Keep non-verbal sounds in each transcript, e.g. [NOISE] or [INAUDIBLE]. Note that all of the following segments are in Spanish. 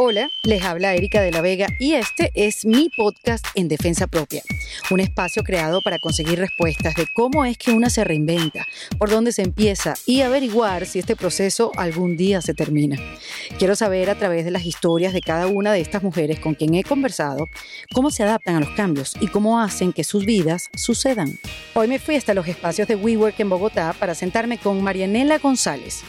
Hola, les habla Erika de la Vega y este es mi podcast en defensa propia, un espacio creado para conseguir respuestas de cómo es que una se reinventa, por dónde se empieza y averiguar si este proceso algún día se termina. Quiero saber a través de las historias de cada una de estas mujeres con quien he conversado cómo se adaptan a los cambios y cómo hacen que sus vidas sucedan. Hoy me fui hasta los espacios de WeWork en Bogotá para sentarme con Marianela González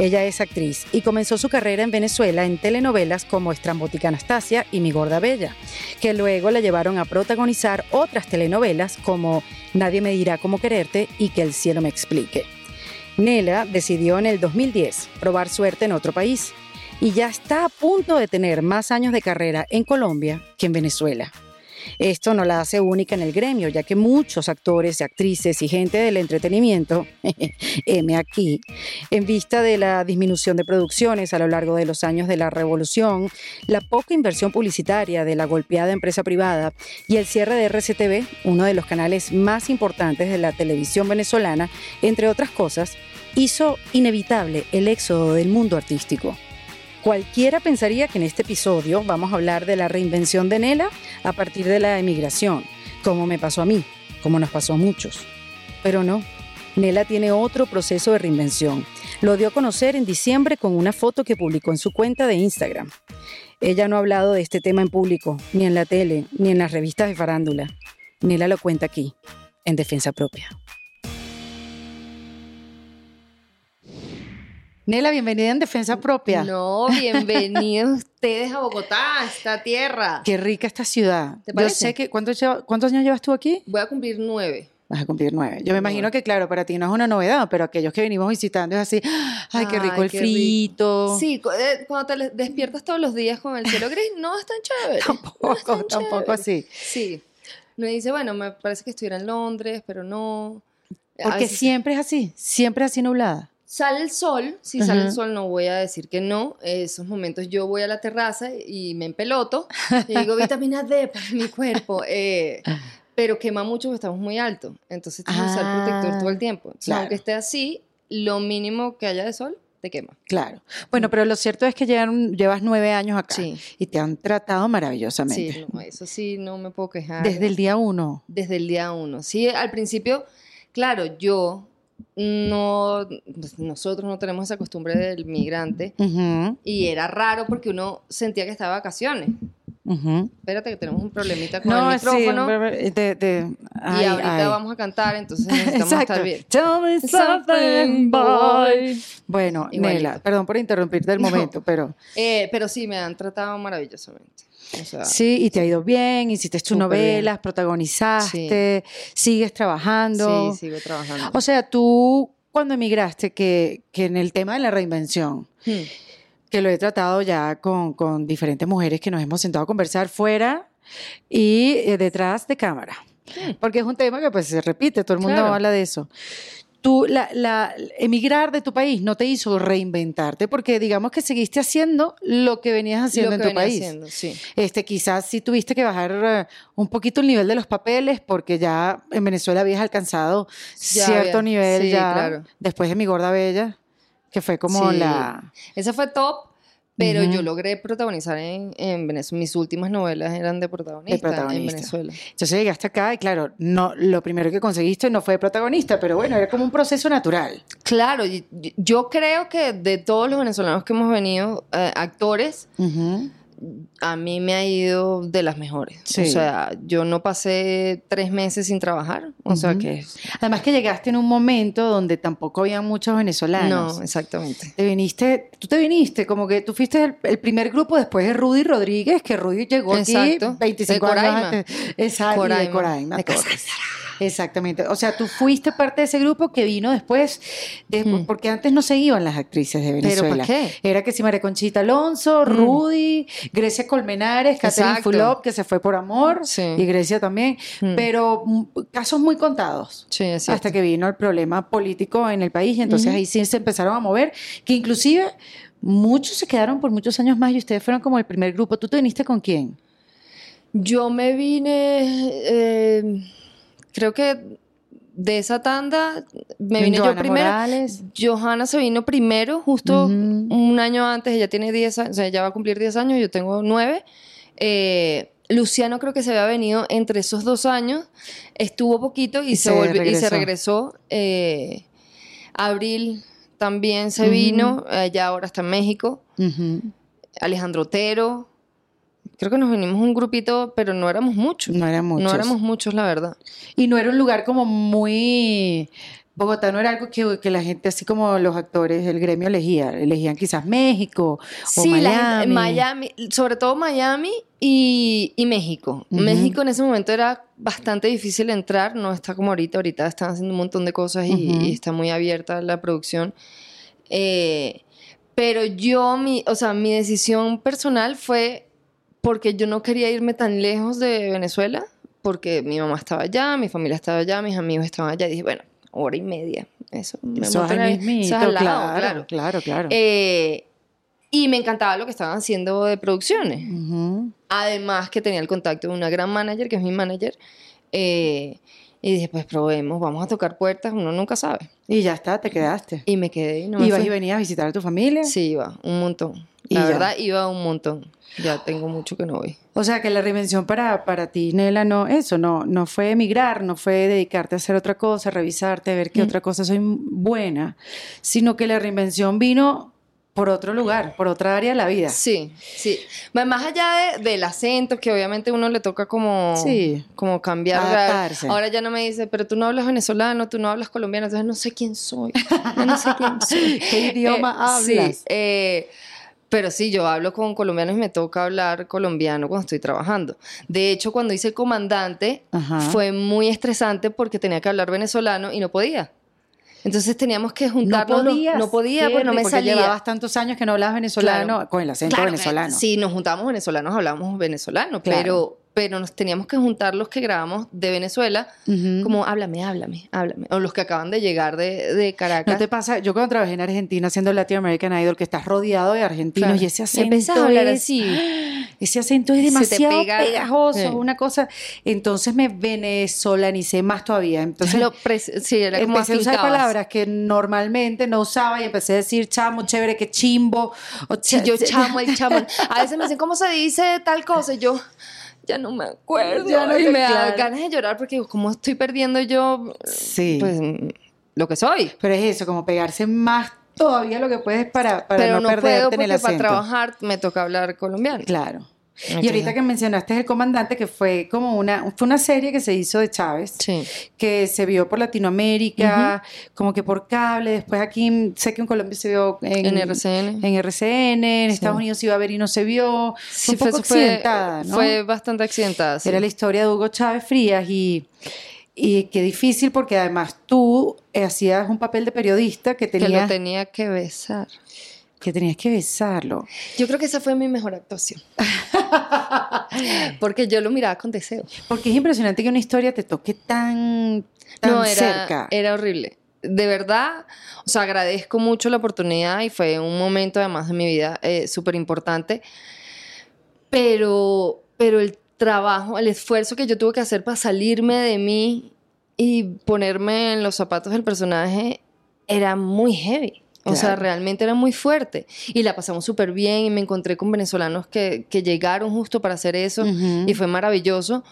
ella es actriz y comenzó su carrera en Venezuela en telenovelas como Estrambótica Anastasia y Mi Gorda Bella, que luego la llevaron a protagonizar otras telenovelas como Nadie me dirá cómo quererte y Que el cielo me explique. Nela decidió en el 2010 probar suerte en otro país y ya está a punto de tener más años de carrera en Colombia que en Venezuela. Esto no la hace única en el gremio, ya que muchos actores, actrices y gente del entretenimiento, [LAUGHS] M aquí, en vista de la disminución de producciones a lo largo de los años de la revolución, la poca inversión publicitaria de la golpeada empresa privada y el cierre de RCTV, uno de los canales más importantes de la televisión venezolana, entre otras cosas, hizo inevitable el éxodo del mundo artístico. Cualquiera pensaría que en este episodio vamos a hablar de la reinvención de Nela a partir de la emigración, como me pasó a mí, como nos pasó a muchos. Pero no, Nela tiene otro proceso de reinvención. Lo dio a conocer en diciembre con una foto que publicó en su cuenta de Instagram. Ella no ha hablado de este tema en público, ni en la tele, ni en las revistas de farándula. Nela lo cuenta aquí, en defensa propia. Nela, bienvenida en Defensa Propia. No, bienvenidos [LAUGHS] ustedes a Bogotá, a esta tierra. Qué rica esta ciudad. Yo sé que, ¿cuántos, ¿cuántos años llevas tú aquí? Voy a cumplir nueve. Vas a cumplir nueve. Yo me imagino que, claro, para ti no es una novedad, pero aquellos que venimos visitando es así, [GASPS] ay, qué rico el frito. Sí, eh, cuando te despiertas todos los días con el cielo gris, no es tan chévere. [LAUGHS] tampoco, tampoco así. Sí. Me dice, bueno, me parece que estuviera en Londres, pero no. Porque siempre es así, siempre es así nublada. Sale el sol, si sale el sol no voy a decir que no, esos momentos yo voy a la terraza y me empeloto y digo vitamina D [LAUGHS] para mi cuerpo, eh, pero quema mucho porque estamos muy altos, entonces tienes que usar protector todo el ah, tiempo. Aunque esté así, lo mínimo que haya de sol te quema. Claro. Bueno, pero lo cierto es que llevas nueve años acá y te han tratado maravillosamente. Sí, eso sí, no me puedo quejar. Desde el día uno. Desde el día uno. Sí, al principio, claro, yo no, pues, nosotros no tenemos esa costumbre del migrante y era raro porque uno sentía que estaba de vacaciones. Espérate que tenemos un problemita con el micrófono. y ahorita vamos a cantar, entonces necesitamos estar bien. Tell me something, boy. Bueno, Nela, perdón por interrumpirte el momento, pero... Eh, pero sí, me han tratado maravillosamente sí, y te ha ido bien, hiciste tus novelas, protagonizaste, sigues trabajando. Sí, sigo trabajando. O sea, tú cuando emigraste, que, que en el tema de la reinvención, hmm. Que lo he tratado ya con, con, diferentes mujeres que nos hemos sentado a conversar fuera y eh, detrás de cámara. Hmm. Porque es un tema que pues se repite, todo el mundo habla de eso tú, la, emigrar de tu país no te hizo reinventarte, porque digamos que seguiste haciendo lo que venías haciendo en tu país. Este, quizás sí tuviste que bajar eh, un poquito el nivel de los papeles, porque ya en Venezuela habías alcanzado cierto nivel ya después de mi gorda bella, que fue como la. Esa fue top, pero yo logré protagonizar en, en, Venezuela. Mis últimas novelas eran de protagonista, en Venezuela. Entonces llegaste acá y claro, no, lo primero que conseguiste no fue protagonista, pero bueno, era como un proceso natural. Claro, yo creo que de todos los venezolanos que hemos venido, eh, actores, a mí me ha ido de las mejores. O sea, yo no pasé tres meses sin trabajar. O sea que... Además que llegaste en un momento donde tampoco había muchos venezolanos. No, exactamente. Te viniste, tú te viniste, como que tú fuiste el, primer grupo después de Rudy Rodríguez, que Rudy llegó Exacto. aquí 25 años antes. Exacto, de Coraima. De Exactamente. O sea, tú fuiste parte de ese grupo que vino después, hmm. porque antes no se iban las actrices de Venezuela. ¿Pero por qué? Era que si María Conchita Alonso, hmm. Rudy, Grecia Colmenares, Catherine Fulop, que se fue por amor, y Grecia también, hmm. pero mm, casos muy contados. Sí, hasta que vino el problema político en el país, y entonces ahí sí se empezaron a mover, que inclusive muchos se quedaron por muchos años más y ustedes fueron como el primer grupo. ¿Tú te viniste con quién? Yo me vine... Eh, creo que de esa tanda me vine yo primero. Morales. Johanna se vino primero, justo un año antes, ella tiene 10 años, o sea, ella va a cumplir 10 años, yo tengo 9. Eh, Luciano creo que se había venido entre esos dos años, estuvo poquito y, se, volvió, y se regresó. Eh, Abril también se vino, ella ahora está en México. Alejandro Otero. Creo que nos vinimos un grupito, pero no éramos muchos. No éramos muchos. No éramos muchos, la verdad. Y no era un lugar como muy Bogotá no era algo que, que, la gente, así como los actores, el gremio elegía. Elegían quizás México o Miami. Miami, sobre todo Miami y, y México. México en ese momento era bastante difícil entrar, no está como ahorita. Ahorita están haciendo un montón de cosas y, está muy abierta la producción. Eh, pero yo, mi, o sea, mi decisión personal fue porque yo no quería irme tan lejos de Venezuela, porque mi mamá estaba allá, mi familia estaba allá, mis amigos estaban allá. Y dije, bueno, hora y media. Eso, me eso es mismito, claro, claro, claro, eh, y me encantaba lo que estaban haciendo de producciones. Además que tenía el contacto de una gran manager, que es mi manager. Eh, y dije, pues probemos, vamos a tocar puertas, uno nunca sabe. Y ya está, te quedaste. Y me quedé. Y no ¿Ibas y venías a visitar a tu familia? Sí, iba, un montón. La verdad, iba un montón. Ya tengo mucho que no voy. O sea, que la reinvención para, para ti, Nela, no, eso, no, no fue emigrar, no fue dedicarte a hacer otra cosa, revisarte, ver qué mm. otra cosa soy buena, sino que la reinvención vino por otro lugar, por otra área de la vida. Sí, sí. Más allá del acento, que obviamente uno le toca como, como cambiar. Adaptarse. Ahora ya no me dice, pero tú no hablas venezolano, tú no hablas colombiano, entonces no sé quién soy. no sé quién soy. [LAUGHS] ¿Qué idioma eh, hablas? Sí, eh, pero sí, yo hablo con colombianos y me toca hablar colombiano cuando estoy trabajando. De hecho, cuando hice comandante, fue muy estresante porque tenía que hablar venezolano y no podía. Entonces teníamos que juntarnos. No podía, no podía porque no me salía. llevabas tantos años que no hablabas venezolano con el acento venezolano. Sí, nos juntamos venezolanos, hablamos venezolano, pero pero nos teníamos que juntar los que grabamos de Venezuela, como háblame, háblame, háblame. O los que acaban de llegar de, de, Caracas. ¿No te pasa? Yo cuando trabajé en Argentina haciendo Latin American Idol, que estás rodeado de argentinos y ese acento a hablar así. Ese acento es demasiado pegajoso, una cosa. Entonces me venezolanicé más todavía. Entonces Lo sí, era como empecé a usar palabras que normalmente no usaba y empecé a decir chamo, chévere, que chimbo. O yo chamo, el [LAUGHS] chamo. A veces me dicen, ¿cómo se dice tal cosa? Y yo ya no me acuerdo. Ya no y me da ganas de llorar porque como estoy perdiendo yo, sí. pues lo que soy. Pero es eso, como pegarse más todavía lo que puedes para, para Pero no, no puedo porque para trabajar me toca hablar colombiano. Claro. Y ahorita que mencionaste El Comandante, que fue como una, fue una serie que se hizo de Chávez, que se vio por Latinoamérica, como que por cable, después aquí, sé que en Colombia se vio en, RCN. En RCN, en Estados Unidos se iba a ver y no se vio. fue un poco accidentada, ¿no? Fue bastante accidentada, Era la historia de Hugo Chávez Frías y... Y qué difícil porque además tú hacías un papel de periodista que tenía... Que lo tenía que besar que tenías que besarlo. Yo creo que esa fue mi mejor actuación. [LAUGHS] Porque yo lo miraba con deseo. Porque es impresionante que una historia te toque tan, tan no, era, cerca. Era horrible. De verdad, o sea, agradezco mucho la oportunidad y fue un momento además de mi vida eh, súper importante. Pero, pero el trabajo, el esfuerzo que yo tuve que hacer para salirme de mí y ponerme en los zapatos del personaje era muy heavy. O sea, realmente era muy fuerte. Y la pasamos súper bien y me encontré con venezolanos que, que, llegaron justo para hacer eso y fue maravilloso.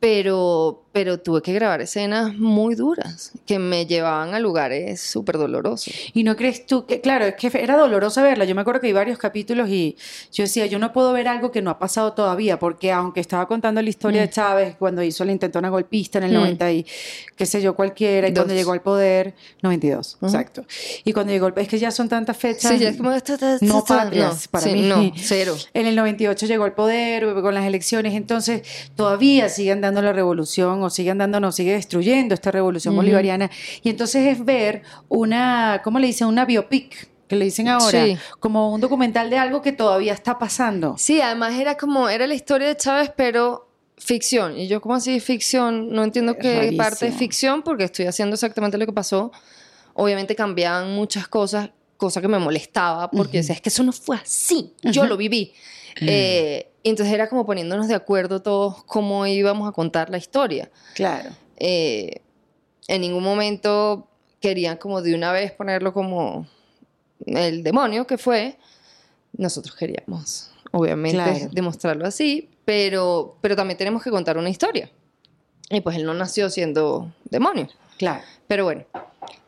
Pero, pero tuve que grabar escenas muy duras que me llevaban a lugares súper dolorosos. ¿Y no crees tú que, claro, es que era doloroso verla? Yo me acuerdo que hay varios capítulos y yo decía, yo no puedo ver algo que no ha pasado todavía, porque aunque estaba contando la historia de mm. Chávez cuando hizo la intentona golpista en el 90 mm. y qué sé yo, cualquiera, y cuando llegó al poder, 92, exacto. Y cuando llegó, es que ya son tantas fechas. Sí, ya es como, no patrias, para mí. No, cero. En el 98 llegó al poder con las elecciones, entonces todavía siguen dando la revolución sigue andando, no, sigue destruyendo esta revolución bolivariana. Y entonces es ver una, ¿cómo le dicen? Una biopic que le dicen ahora, como un documental de algo que todavía está pasando. Sí, además era como, era la historia de Chávez, pero ficción. Y yo, como así ficción? No entiendo qué parte es ficción porque estoy haciendo exactamente lo que pasó. Obviamente cambiaban muchas cosas, cosa que me molestaba porque es que eso no fue así, yo lo viví. Eh, entonces era como poniéndonos de acuerdo todos cómo íbamos a contar la historia. Claro. Eh, en ningún momento querían como de una vez ponerlo como el demonio que fue. Nosotros queríamos, obviamente, Claro. demostrarlo así, pero, pero también tenemos que contar una historia. Y pues él no nació siendo demonio. Claro. Pero bueno,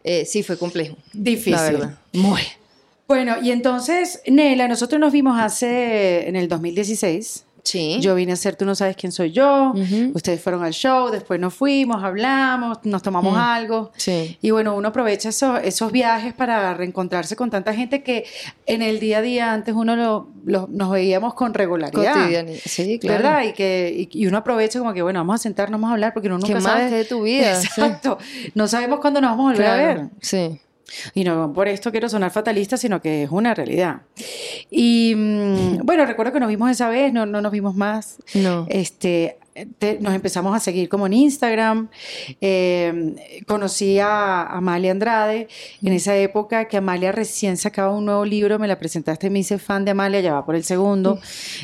eh, sí fue complejo. Difícil. La verdad. Muy. Bueno, y entonces, Nela, nosotros nos vimos hace, en el 2016. Sí. Yo vine a hacer Tú no sabes quién soy yo. Ustedes fueron al show, después nos fuimos, hablamos, nos tomamos Mm. algo. Sí. Y bueno, uno aprovecha esos, esos viajes para reencontrarse con tanta gente que en el día a día antes uno lo, lo- nos veíamos con regularidad. Sí, claro. ¿Verdad? Y que y, y uno aprovecha como que, bueno, vamos a sentarnos, vamos a hablar, porque uno nunca ¿Qué más sabe. de tu vida? [LAUGHS] Sí. Exacto. No sabemos cuándo nos vamos a volver a ver. Sí. Y no por esto quiero sonar fatalista, sino que es una realidad. Y mm, [LAUGHS] bueno, recuerdo que nos vimos esa vez, no, no nos vimos más. No. Este, te- nos empezamos a seguir como en Instagram. Eh, conocí a Amalia Andrade en esa época que Amalia recién sacaba un nuevo libro, me la presentaste, me hice fan de Amalia, ya va por el segundo.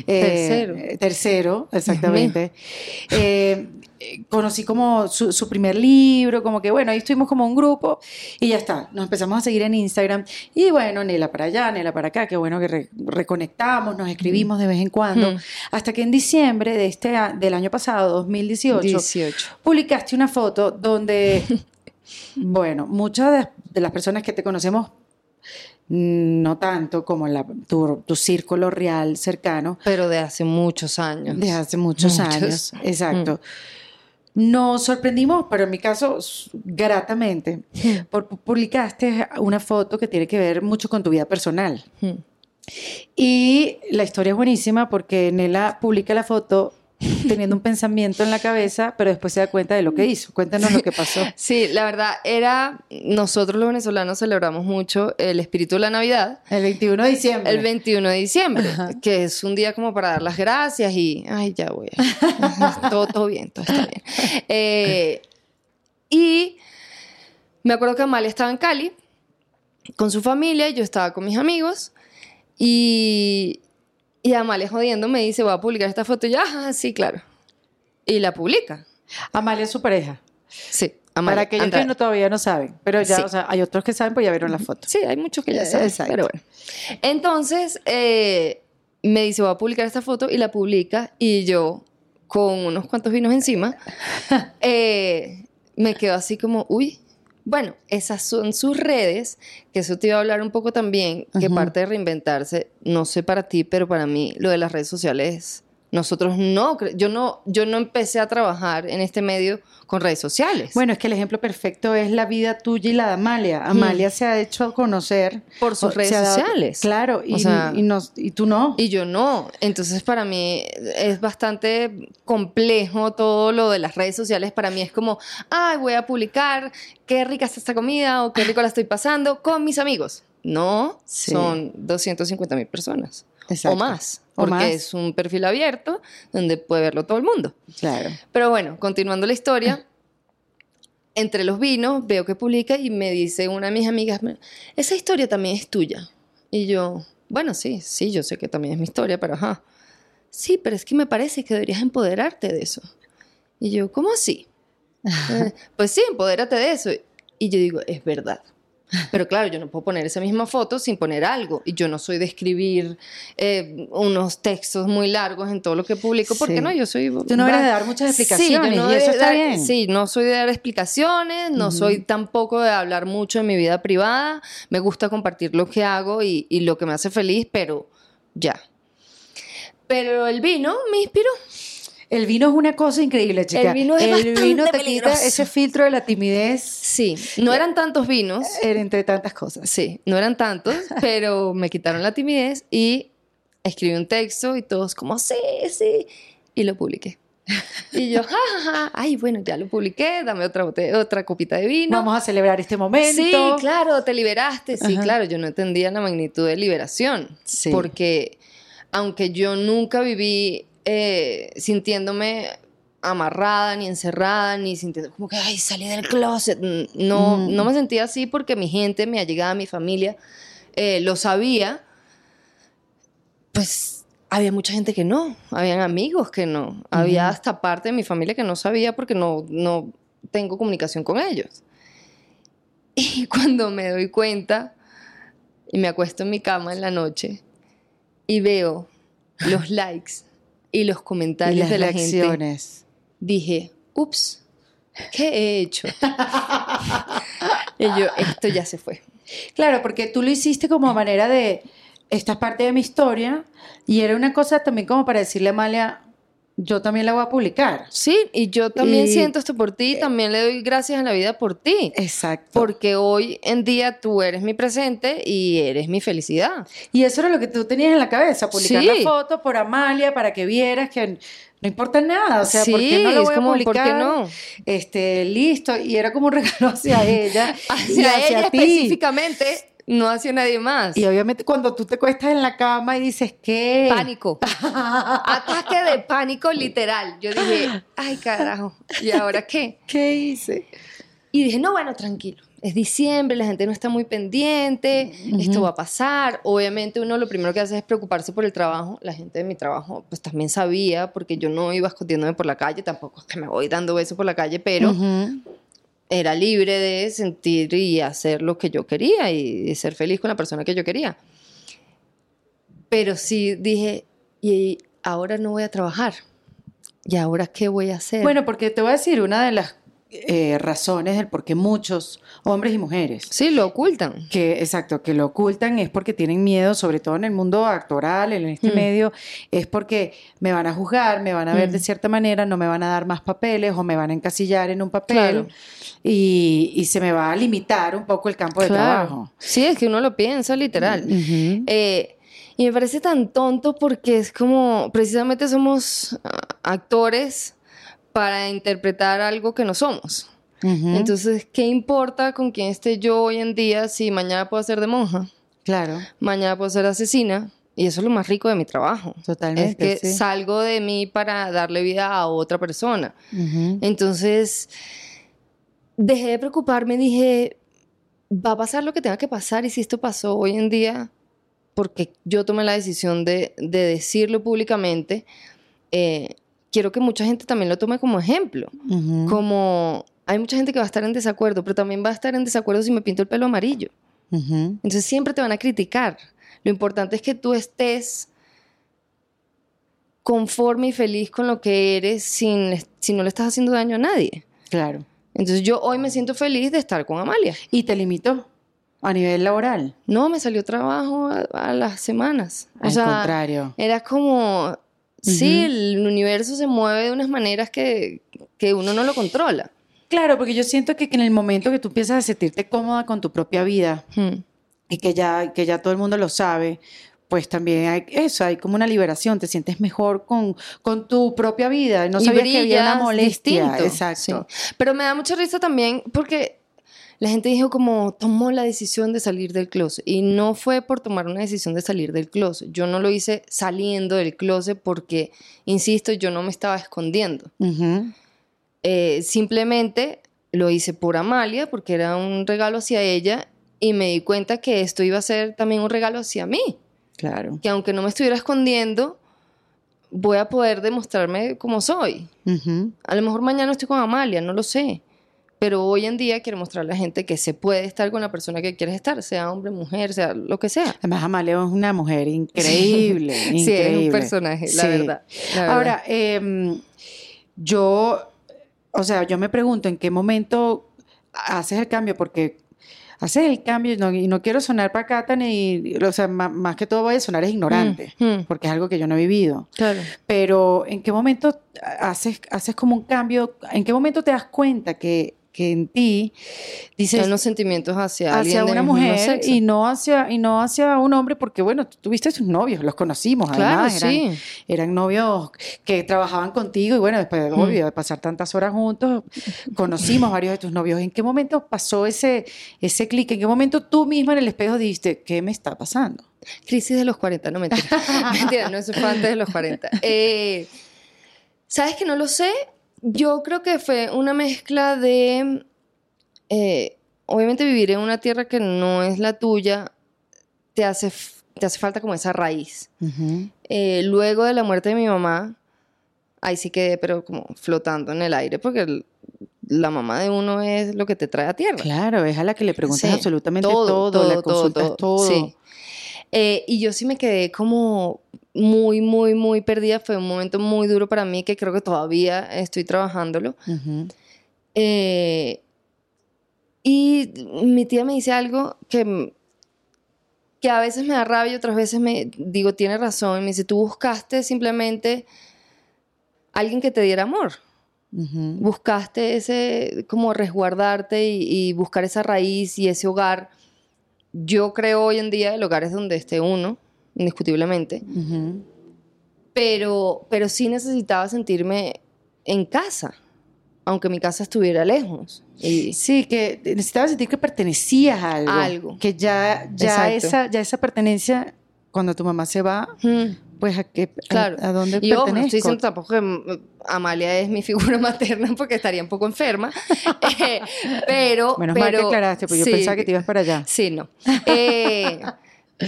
Eh, Tercero. tercero, exactamente. Eh, eh, conocí como su, su primer libro, como que bueno, ahí estuvimos como un grupo y ya está, nos empezamos a seguir en Instagram y bueno, Nela para allá, Nela para acá, qué bueno que re- reconectamos, nos escribimos de vez en cuando, Mm. hasta que en diciembre de este, del año pasado, 2018, 18. publicaste una foto donde, [LAUGHS] bueno, muchas de, las personas que te conocemos, mm, no tanto como la, tu, tu círculo real cercano, Pero de hace muchos años. de hace muchos, Muchos. años, exacto. Nos sorprendimos, pero en mi caso, gratamente, por publicaste una foto que tiene que ver mucho con tu vida personal. Mm. Y la historia es buenísima porque Nela publica la foto teniendo un pensamiento en la cabeza, pero después se da cuenta de lo que hizo. Cuéntanos lo que pasó. [LAUGHS] Sí, la verdad era, nosotros los venezolanos celebramos mucho el espíritu de la Navidad. El 21 de diciembre. El 21 de diciembre, que es un día como para dar las gracias y, ay, ya voy. [LAUGHS] todo, todo bien, todo está bien. Eh, y me acuerdo que Amalia estaba en Cali con su familia yo estaba con mis amigos y, y Amalia jodiendo me dice, voy a publicar esta foto y yo, ah, sí, claro. Y la publica. Amalia es su pareja. Sí, Amalia. Para aquellos Andrade. que no, todavía no saben. Pero ya, Sí. o sea, hay otros que saben, pues ya vieron la foto. Sí, hay muchos que ya saben, exacto. pero bueno. Entonces, eh, me dice, voy a publicar esta foto y la publica y yo, con unos cuantos vinos encima, [LAUGHS] eh, me quedo así como, uy, bueno, esas son sus redes, que eso te iba a hablar un poco también, que parte de reinventarse, no sé para ti, pero para mí lo de las redes sociales, nosotros no, yo no, yo no empecé a trabajar en este medio con redes sociales. Bueno, es que el ejemplo perfecto es la vida tuya y la de Amalia. Amalia se ha hecho conocer Por sus redes dado- sociales. Claro, y, O sea- y, nos- y tú no. Y yo no. Entonces para mí es bastante complejo todo lo de las redes sociales. Para mí es como, ay, voy a publicar qué rica está esta comida o qué rico la estoy pasando con mis amigos. No, Sí. son 250 mil personas Exacto. o más. O Porque más. es un perfil abierto donde puede verlo todo el mundo. Claro. Pero bueno, continuando la historia, entre los vinos veo que publica y me dice una de mis amigas, esa historia también es tuya. Y yo, bueno, sí, sí, yo sé que también es mi historia, pero ajá. Sí, pero es que me parece que deberías empoderarte de eso. Y yo, ¿cómo así? [LAUGHS] "Eh, pues sí, empodérate de eso. Y yo digo, es verdad. Pero claro, yo no puedo poner esa misma foto sin poner algo. Y yo no soy de escribir eh, unos textos muy largos en todo lo que publico, porque Sí. no, yo soy... Tú no eres de dar muchas Sí, explicaciones no y eso de está dar- bien. Sí, no soy de dar explicaciones, no soy tampoco de hablar mucho de mi vida privada. Me gusta compartir lo que hago y, y lo que me hace feliz, pero ya. Pero el vino me inspiró. El vino es una cosa increíble, chica. El vino es El vino te quita ese filtro de la timidez Sí, no eran tantos vinos. eh, entre tantas cosas. Sí, no eran tantos, [LAUGHS] pero me quitaron la timidez y escribí un texto y todos como, sí, sí, y lo publiqué. [LAUGHS] Y yo, ja, ja, ja, ay, bueno, ya lo publiqué, dame otra, botella, otra copita de vino. Vamos a celebrar este momento. Sí, claro, te liberaste. Sí, Ajá. claro, yo no entendía la magnitud de liberación. Sí. Porque aunque yo nunca viví eh, sintiéndome amarrada, ni encerrada, ni sintiendo como que, ay, salí del closet. No, Mm. no me sentía así porque mi gente, mi allegada, mi familia, eh, lo sabía. Pues había mucha gente que no, habían amigos que no, había hasta parte de mi familia que no sabía porque no, no tengo comunicación con ellos. Y [LAUGHS] cuando me doy cuenta y me acuesto en mi cama en la noche y veo los [LAUGHS] likes y los Y comentarios las de la gente, reacciones. dije, ups, ¿qué he hecho? [LAUGHS] y yo, esto ya se fue. Claro, porque tú lo hiciste como manera de, esta es parte de mi historia, y era una cosa también como para decirle a Amalia, yo también la voy a publicar. Sí, y yo también Y- siento esto por ti y también le doy gracias a la vida por ti. Exacto. Porque hoy en día tú eres mi presente y eres mi felicidad. y eso era lo que tú tenías en la cabeza, publicar Sí. la foto por Amalia para que vieras que no importa nada, o sea, ¿por qué Sí, no lo voy a como, ¿por publicar? qué no? Este, listo, y era como un [LAUGHS] regalo hacia ella [LAUGHS] y Hacia ella ti. específicamente, no hacia nadie más. Y obviamente cuando tú te cuestas en la cama y dices, ¿qué? Pánico. [LAUGHS] Ataque de pánico literal. Yo dije, ay carajo, ¿y ahora qué? ¿Qué hice? Y dije, no, bueno, tranquilo. Es diciembre, la gente no está muy pendiente, esto va a pasar. Obviamente uno lo primero que hace es preocuparse por el trabajo. La gente de mi trabajo pues también sabía, porque yo no iba escondiéndome por la calle, tampoco es que me voy dando besos por la calle, pero. Era libre de sentir y hacer lo que yo quería y ser feliz con la persona que yo quería. Pero sí dije, y ahora no voy a trabajar. ¿Y ahora qué voy a hacer? Bueno, porque te voy a decir una de las eh, razones del por qué muchos hombres y mujeres sí, lo ocultan. que, exacto, que lo ocultan es porque tienen miedo, sobre todo en el mundo actoral, en este Mm. medio, es porque me van a juzgar, me van a ver Mm. de cierta manera, no me van a dar más papeles o me van a encasillar en un papel Claro. y, y se me va a limitar un poco el campo de trabajo. Sí, es que uno lo piensa literal. Ujú. Eh, y me parece tan tonto porque es como, precisamente somos ah, actores para interpretar algo que no somos. Entonces, ¿qué importa con quién esté yo hoy en día si mañana puedo ser de monja? claro, Mañana puedo ser asesina. Y eso es lo más rico de mi trabajo. totalmente. es que sí. salgo de mí para darle vida a otra persona. Entonces, dejé de preocuparme, dije, va a pasar lo que tenga que pasar y si esto pasó hoy en día, porque yo tomé la decisión de, de decirlo públicamente, eh, quiero que mucha gente también lo tome como ejemplo, Ujú. como hay mucha gente que va a estar en desacuerdo, pero también va a estar en desacuerdo si me pinto el pelo amarillo. Ujú. Entonces siempre te van a criticar. Lo importante es que tú estés conforme y feliz con lo que eres sin, si no le estás haciendo daño a nadie. Claro. Entonces yo hoy me siento feliz de estar con Amalia. Y te limitó a nivel laboral. No, me salió trabajo a, a las semanas. O Al sea, contrario. era como, sí, el universo se mueve de unas maneras que, que uno no lo controla. Claro, porque yo siento que, que en el momento que tú empiezas a sentirte cómoda con tu propia vida Hmm. y que ya, que ya todo el mundo lo sabe, pues también hay eso, hay como una liberación, te sientes mejor con, con tu propia vida. No Y sabía que había una brillas molestia. distinto, Exacto. sí. Pero me da mucha risa también porque la gente dijo como tomó la decisión de salir del closet y no fue por tomar una decisión de salir del closet. Yo no lo hice saliendo del closet porque, insisto, yo no me estaba escondiendo. Eh, simplemente lo hice por Amalia porque era un regalo hacia ella y me di cuenta que esto iba a ser también un regalo hacia mí. Claro. Que aunque no me estuviera escondiendo, voy a poder demostrarme como soy. A lo mejor mañana estoy con Amalia, no lo sé. Pero hoy en día quiero mostrarle a la gente que se puede estar con la persona que quieres estar, sea hombre, mujer, sea lo que sea. Además, Amalia es una mujer increíble. [LAUGHS] Sí, es increíble. un personaje, la Sí. verdad. la verdad. Ahora, em, yo, o sea, yo me pregunto en qué momento haces el cambio, porque haces el cambio y no, y no quiero sonar pacata ni, o sea, más, que todo voy a sonar es ignorante, Mm, mm, porque es algo que yo no he vivido. claro. Pero ¿en qué momento haces, haces como un cambio? ¿En qué momento te das cuenta que, que en ti dices Hay unos sentimientos hacia, hacia alguien una mujer y no hacia y no hacia un hombre porque bueno tú tuviste tus novios los conocimos Claro, además eran, sí. eran novios que trabajaban contigo y bueno después Mm. obvio de pasar tantas horas juntos conocimos varios de tus novios en qué momento pasó ese ese clic en qué momento tú misma en el espejo dijiste qué me está pasando Crisis de los 40, no mentira. [LAUGHS] mentira, no, eso fue antes de los 40. Eh, ¿Sabes que no lo sé? Yo creo que fue una mezcla de. eh, obviamente, vivir en una tierra que no es la tuya te hace, te hace falta como esa raíz. Eh, luego de la muerte de mi mamá, ahí sí quedé, pero como flotando en el aire, porque el- la mamá de uno es lo que te trae a tierra. Claro, es a la que le preguntas Sí, absolutamente todo, la consultas todo. Sí. Eh, y yo sí me quedé como muy, muy, muy perdida. Fue un momento muy duro para mí que creo que todavía estoy trabajándolo. Eh, y mi tía me dice algo que, que a veces me da rabia otras veces me digo, tiene razón. Y me dice, tú buscaste simplemente alguien que te diera amor. Buscaste ese, como resguardarte y, y buscar esa raíz y ese hogar. Yo creo hoy en día el hogar es donde esté uno, indiscutiblemente. Ujú. Pero, pero sí necesitaba sentirme en casa, aunque mi casa estuviera lejos. Y, Sí, que necesitabas sentir que pertenecías a algo. Algo. Que ya, ya, Exacto. esa, ya esa pertenencia, cuando tu mamá se va, pues a, qué, a- Claro. a, dónde Y ojo, no estoy diciendo tampoco que Amalia es mi figura [LAUGHS] materna porque estaría un poco enferma. [LAUGHS] Eh, pero. Menos mal que pero- aclaraste, porque yo sí, pensaba que te ibas para allá. Sí, no. Eh,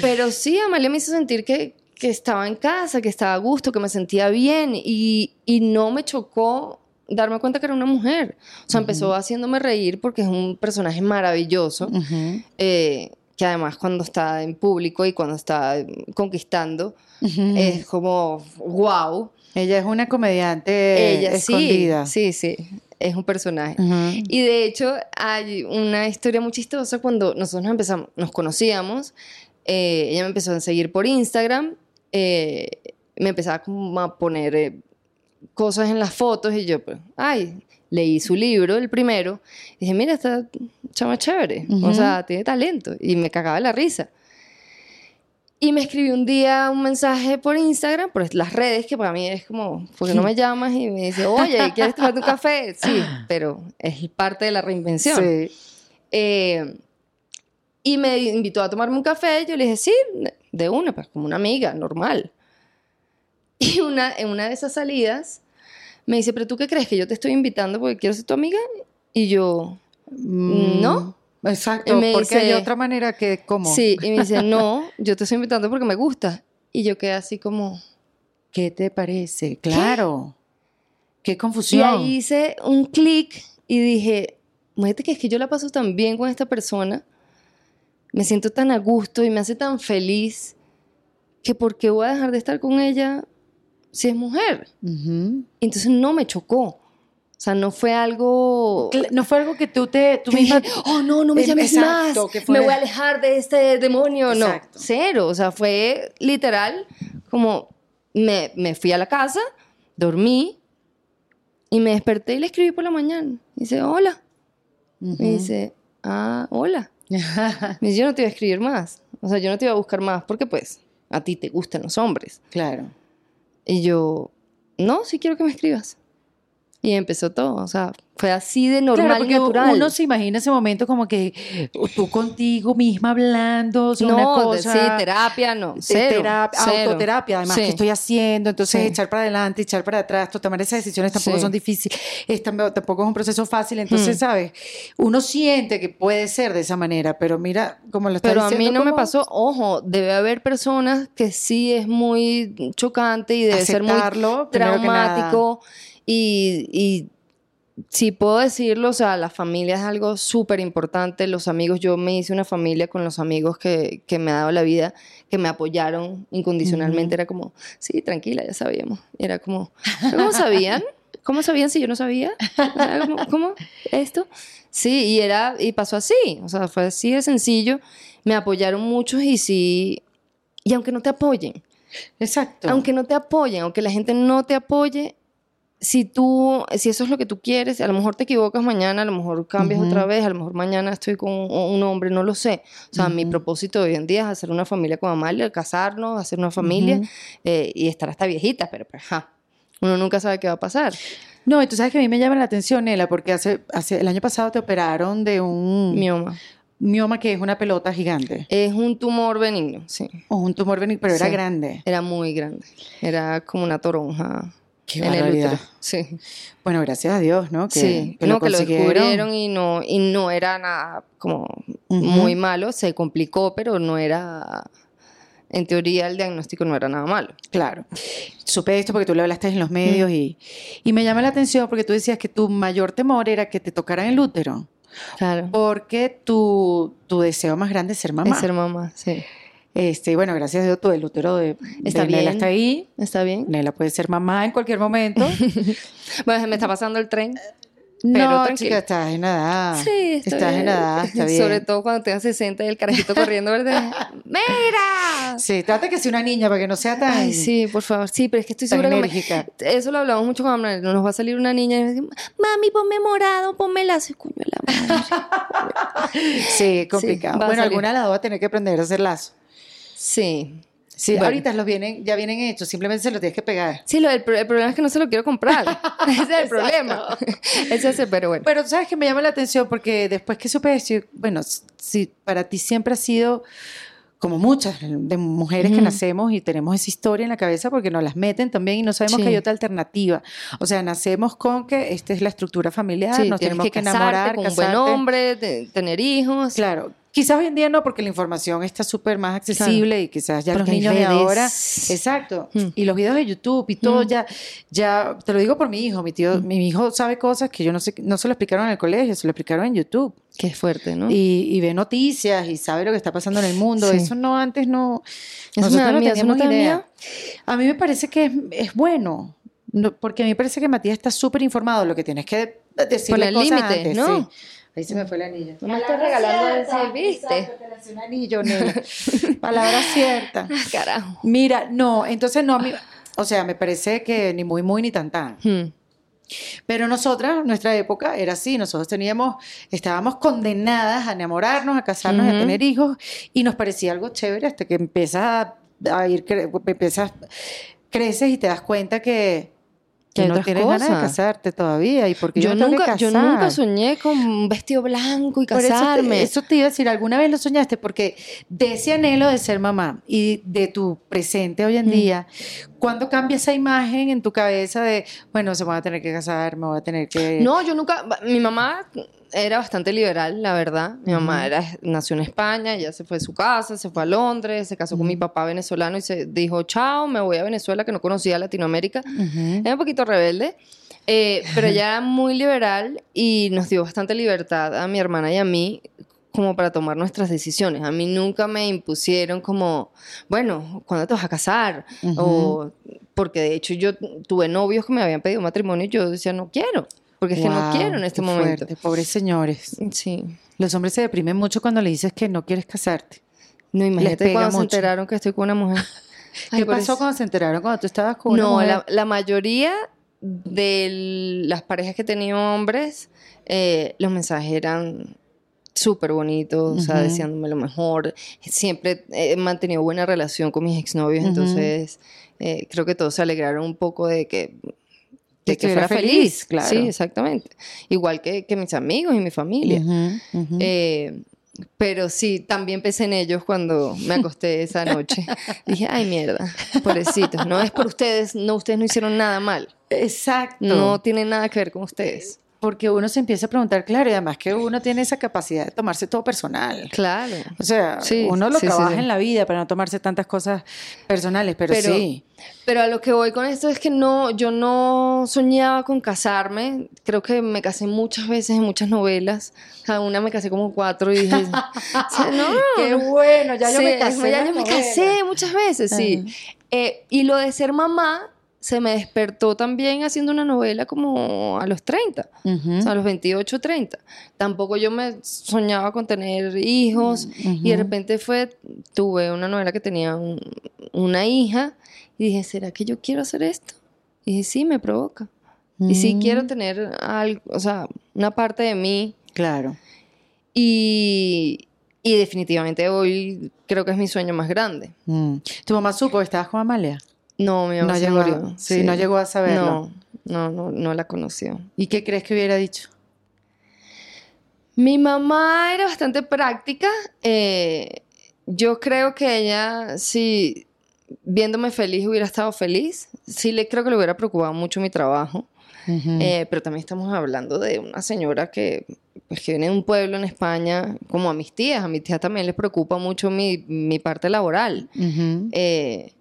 pero sí, Amalia me hizo sentir que, que estaba en casa, que estaba a gusto, que me sentía bien y, y no me chocó darme cuenta que era una mujer. O sea, empezó haciéndome reír porque es un personaje maravilloso, Ujú. eh, que además cuando está en público y cuando está conquistando, Ujú. es como, wow. Ella es una comediante Ella escondida. sí, sí, sí, es un personaje. Y de hecho hay una historia muy chistosa cuando nosotros nos empezamos, nos conocíamos, eh, ella me empezó a seguir por Instagram, eh, me empezaba como a poner eh, cosas en las fotos y yo, pues, ay, leí su libro, el primero, y dije, mira, esta chama chévere, o Ujú. sea, tiene talento, y me cagaba la risa. Y me escribió un día un mensaje por Instagram, por las redes, que para mí es como, ¿por qué no me [LAUGHS] llamas? Y me dice, oye, ¿quieres tomarte un café? Sí, pero es parte de la reinvención. Sí. Eh, y me invitó a tomarme un café. Yo le dije, sí, de una, pues como una amiga, normal. [LAUGHS] Y una, en una de esas salidas me dice, ¿pero tú qué crees? ¿Que yo te estoy invitando porque quiero ser tu amiga? Y yo, Mm, ¿No? Exacto, Y porque hay otra manera que, ¿cómo? sí. Y me dice, [LAUGHS] no, yo te estoy invitando porque me gusta. Y yo quedé así como, ¿Qué te parece? Claro. Qué Y confusión. ahí hice un clic y dije, imagínate que es que yo la paso tan bien con esta persona, me siento tan a gusto y me hace tan feliz, que ¿por qué voy a dejar de estar con ella si es mujer? Entonces no me chocó. O sea, no fue algo... No fue algo que tú te tú misma dije, oh, no, no me llames exacto, más, que fue- me voy a alejar de este demonio. Exacto. No, cero. O sea, fue literal como me, me fui a la casa, dormí y me desperté y le escribí por la mañana. Y dice, hola. Ujú. Me dice, ah, hola. Me dice, yo no te iba a escribir más. O sea, yo no te iba a buscar más porque pues a ti te gustan los hombres. claro. Y yo, no, sí quiero que me escribas. Y empezó todo. O sea, fue así de normal Claro, y porque natural. uno se imagina ese momento como que tú contigo misma hablando, no, una de- cosa. sí, terapia, no. de Cero, terapia, cero. autoterapia, además, Sí. que estoy haciendo? Entonces, Sí. echar para adelante, echar para atrás, to- tomar esas decisiones tampoco son difíciles, es tam- tampoco es un proceso fácil. Entonces, Mm. ¿sabes? Uno siente que puede ser de esa manera, pero mira, como lo está Pero a mí no me pasó. Ojo, debe haber personas que sí es muy chocante y debe ser muy que nada. Y, y sí puedo decirlo, o sea, la familia es algo súper importante. Los amigos, yo me hice una familia con los amigos que, que me ha dado la vida, que me apoyaron incondicionalmente. Era como, sí, tranquila, ya sabíamos. Era como, ¿pero ¿cómo sabían? ¿Cómo sabían si yo no sabía? ¿Cómo, cómo? esto? Sí, y era, y pasó así. O sea, fue así de sencillo. Me apoyaron muchos y sí. Y aunque no te apoyen, Exacto. aunque no te apoyen, aunque la gente no te apoye, si tú, si eso es lo que tú quieres, a lo mejor te equivocas mañana, a lo mejor cambias Ujú. otra vez, a lo mejor mañana estoy con un, un hombre, no lo sé. O sea, mi Ujú. propósito hoy en día es hacer una familia con Amalia, casarnos, hacer una familia Ujú. eh, y estar hasta viejita, pero pues, ajá, uno nunca sabe qué va a pasar. No, y tú sabes que a mí me llama la atención, Nela, porque hace, hace el año pasado te operaron de un Mioma. mioma que es una pelota gigante. Es un tumor benigno, sí. O un tumor benigno, pero era Sí. grande. Era muy grande. Era como una toronja Qué en el útero. Sí. Bueno, gracias a Dios, ¿no? Que, sí, que no, lo que lo descubrieron y no, y no era nada como muy malo, se complicó, pero no era en teoría el diagnóstico no era nada malo. Claro. Supe esto porque tú lo hablaste en los medios y, y me llama la atención porque tú decías que tu mayor temor era que te tocaran el útero. Claro. Porque tu, tu deseo más grande es ser mamá. Es ser mamá, sí. Este, bueno, gracias a Dios, tu el útero de, Está de Nela bien. está ahí. ¿Está bien? Nela puede ser mamá en cualquier momento. [LAUGHS] Bueno, me está pasando el tren. Pero no, tranquila. chica, estás en edad. Sí, está Estás bien. en edad, está bien. Sobre todo cuando tengas 60 y el carajito corriendo, ¿verdad? [LAUGHS] ¡Mira! Sí, trata que sea una niña para que no sea tan, Ay, sí, por favor. Sí, pero es que estoy segura que me-. Eso lo hablamos mucho con Manuel. Nos va a salir una niña y me dice, mami, ponme morado, ponme lazo. Coño, la madre. [LAUGHS] Sí, complicado. bueno, alguna de las dos va a tener que aprender a hacer lazo. Sí. Sí, Bueno. ahorita los vienen, ya vienen hechos, simplemente se los tienes que pegar. Sí, lo, el, pro- el problema es que no se lo quiero comprar. [LAUGHS] Ese es el problema. [LAUGHS] Ese es el, pero bueno. Pero sabes que me llama la atención porque después que supe bueno, si para ti siempre ha sido como muchas de mujeres que nacemos y tenemos esa historia en la cabeza porque nos las meten también y no sabemos Sí. que hay otra alternativa. O sea, nacemos con que esta es la estructura familiar, Sí, nos tenemos que, enamorar, con un buen hombre, de- tener hijos. Claro, quizás hoy en día no, porque la información está súper más accesible y quizás ya Porque los niños de ahora, exacto, Mm. y los videos de YouTube y todo Mm. ya, ya, te lo digo por mi hijo, mi tío, mi hijo sabe cosas que yo no sé, no se lo explicaron en el colegio, se lo explicaron en YouTube Que es fuerte, ¿no? y, y ve noticias y sabe lo que está pasando en el mundo, Sí. eso no antes no, Eso nosotros no miedo, ¿eso no teníamos idea. A mí me parece que es, es bueno. no- porque a mí me parece que Matías está súper informado. Lo que tienes que decirle Poner cosas límites, antes, ¿no? sí. Ahí se me fue el anillo. No me estás regalando de decir, ¿viste? Exacto, te un anillo. [LAUGHS] Palabra cierta. Carajo. Mira, no, entonces no, a mí- o sea, me parece que ni muy, muy, ni tan, tan. Hmm. Pero nosotras, nuestra época era así, nosotros teníamos, estábamos condenadas a enamorarnos, a casarnos, a tener hijos, y nos parecía algo chévere hasta que empiezas a, a ir, empiezas, creces y te das cuenta que, Que no tienes ganas de cosas. casarte todavía, y porque yo, nunca, yo nunca soñé con un vestido blanco y Por eso te- casarme. Eso te, iba a decir, ¿alguna vez lo soñaste? Porque de ese anhelo de ser mamá y de tu presente hoy en Mm. día, ¿cuándo cambia esa imagen en tu cabeza de, bueno, se van a tener que casar, me voy a tener que... No, yo nunca. Mi mamá era bastante liberal, la verdad. Mi mamá era, nació en España, ella se fue de su casa, se fue a Londres, se casó con mi papá venezolano y se dijo, chao, me voy a Venezuela, que no conocía Latinoamérica. Era un poquito rebelde, eh, pero ella era muy liberal y nos dio bastante libertad a mi hermana y a mí como para tomar nuestras decisiones. A mí nunca me impusieron como, bueno, ¿cuándo te vas a casar? O porque de hecho yo tuve novios que me habían pedido matrimonio y yo decía, no quiero, porque es que no quiero en este momento. fuerte, pobres señores. Sí. Los hombres se deprimen mucho cuando le dices que no quieres casarte. No, imagínate cuando se enteraron que estoy con una mujer. [LAUGHS] ¿Qué pasó cuando se enteraron cuando tú estabas con una No, mujer? la, la mayoría de las parejas que he tenido hombres, eh, los mensajes eran súper bonitos, o sea, deseándome lo mejor. Siempre he mantenido buena relación con mis exnovios, Ujú. entonces eh, creo que todos se alegraron un poco de Que de que fuera feliz, feliz. claro. Sí, exactamente. Igual que, que mis amigos y mi familia. Eh, pero sí, también pensé en ellos cuando me acosté esa noche. [LAUGHS] Dije, ay, mierda, pobrecitos. No es por ustedes, no, ustedes no hicieron nada mal. Exacto. No tiene nada que ver con ustedes. Porque uno se empieza a preguntar, claro, y además que uno tiene esa capacidad de tomarse todo personal. Claro. O sea, Sí, uno lo sí, trabaja sí. en la vida para no tomarse tantas cosas personales, pero, Pero- sí. Pero a lo que voy con esto es que no, yo no soñaba con casarme. Creo que me casé muchas veces en muchas novelas. Cada una me casé como cuatro y dije, [LAUGHS] o sea, no, Qué bueno, ya yo me casé. ya yo me novela. casé muchas veces, sí. Eh, y lo de ser mamá se me despertó también haciendo una novela como a los 30, Ujú. o sea, a los 28, 30. Tampoco yo me soñaba con tener hijos y de repente fue, tuve una novela que tenía un- una hija y dije, ¿será que yo quiero hacer esto? Y dije, sí, me provoca. Y sí Mm, quiero tener algo, o sea, una parte de mí Claro. y, y definitivamente hoy creo que es mi sueño más grande. Mm. ¿Tu mamá supo que estabas con Amalia? No, mi mamá No se llegó, murió. sí, no llegó a saberlo. No, no, no, no la conoció. ¿Y qué crees que hubiera dicho? Mi mamá era bastante práctica. eh, yo creo que ella, si, viéndome feliz hubiera estado feliz. Sí, le creo que le hubiera preocupado mucho mi trabajo. Eh, pero también estamos hablando de una señora que, pues, que viene de un pueblo en España, como a mis tías. A mis tías también les preocupa mucho mi, mi parte laboral. Eh,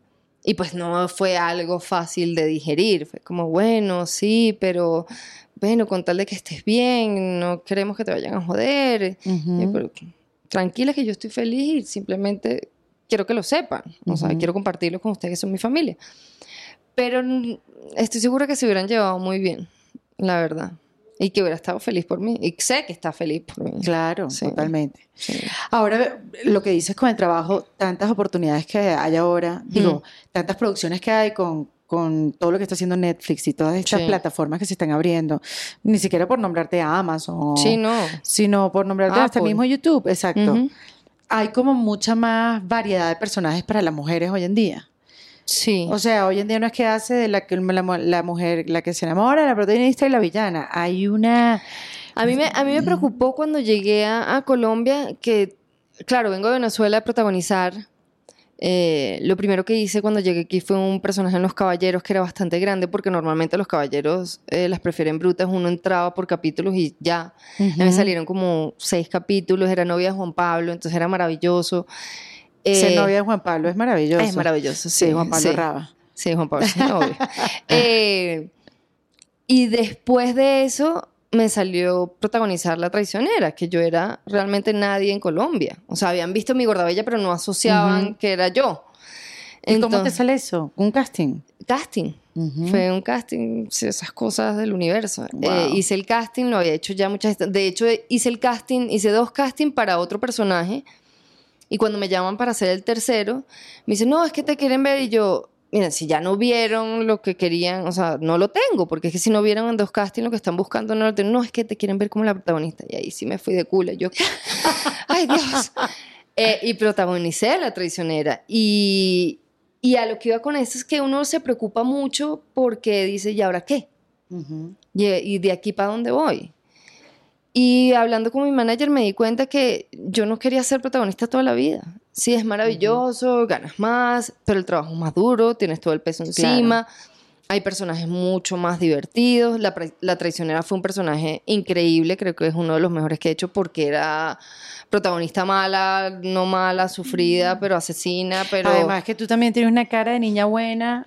y pues no fue algo fácil de digerir. Fue como, bueno, sí, pero bueno, con tal de que estés bien, no queremos que te vayan a joder. tranquila que yo estoy feliz y simplemente quiero que lo sepan. O sea, quiero compartirlo con ustedes que son mi familia. Pero estoy segura que se hubieran llevado muy bien, la verdad. Y que hubiera estado feliz por mí. Y sé que está feliz por mí. Claro, totalmente. Ahora, lo que dices con el trabajo, tantas oportunidades que hay ahora, digo, tantas producciones que hay con, con todo lo que está haciendo Netflix y todas estas plataformas que se están abriendo, ni siquiera por nombrarte a Amazon, sí, no. sino por nombrarte hasta mismo YouTube, exacto hay como mucha más variedad de personajes para las mujeres hoy en día. Sí. O sea, hoy en día no es que hace de la, la, la mujer, la que se enamora, la protagonista y la villana. Hay una... A mí me, a mí me preocupó cuando llegué a, a Colombia que, claro, vengo de Venezuela a protagonizar eh, lo primero que hice cuando llegué aquí fue un personaje en Los Caballeros que era bastante grande porque normalmente los caballeros eh, las prefieren brutas. Uno entraba por capítulos y ya. me salieron como seis capítulos. Era novia de Juan Pablo, entonces era maravilloso. Ser eh, novia de Juan Pablo es maravilloso. Es maravilloso, sí. Juan Pablo Raba. Sí, Juan Pablo, sí, obvio. [LAUGHS] y después de eso, me salió protagonizar La Traicionera, que yo era realmente nadie en Colombia. O sea, habían visto mi gordabella, pero no asociaban que era yo. ¿Y cómo te sale eso? ¿Un casting? Casting. Fue un casting, esas cosas del universo. Eh, hice el casting, lo había hecho ya muchas De hecho, hice el casting, hice dos castings para otro personaje. Y cuando me llaman para hacer el tercero, me dicen, no, es que te quieren ver. Y yo, miren, si ya no vieron lo que querían, o sea, no lo tengo, porque es que si no vieron en dos castings lo que están buscando, no lo tengo. No, es que te quieren ver como la protagonista. Y ahí sí me fui de culo. Yo, [LAUGHS] ¡ay Dios! [LAUGHS] Eh, y protagonicé La Traicionera. Y, y, a lo que iba con esto es que uno se preocupa mucho porque dice, ¿y ahora qué? y, y de aquí para dónde voy? Y hablando con mi manager me di cuenta que yo no quería ser protagonista toda la vida. Sí, es maravilloso, ganas más, pero el trabajo es más duro, tienes todo el peso encima. Hay personajes mucho más divertidos. La, la, traicionera fue un personaje increíble, creo que es uno de los mejores que he hecho porque era protagonista mala, no mala, sufrida, pero asesina, pero... Además que tú también tienes una cara de niña buena.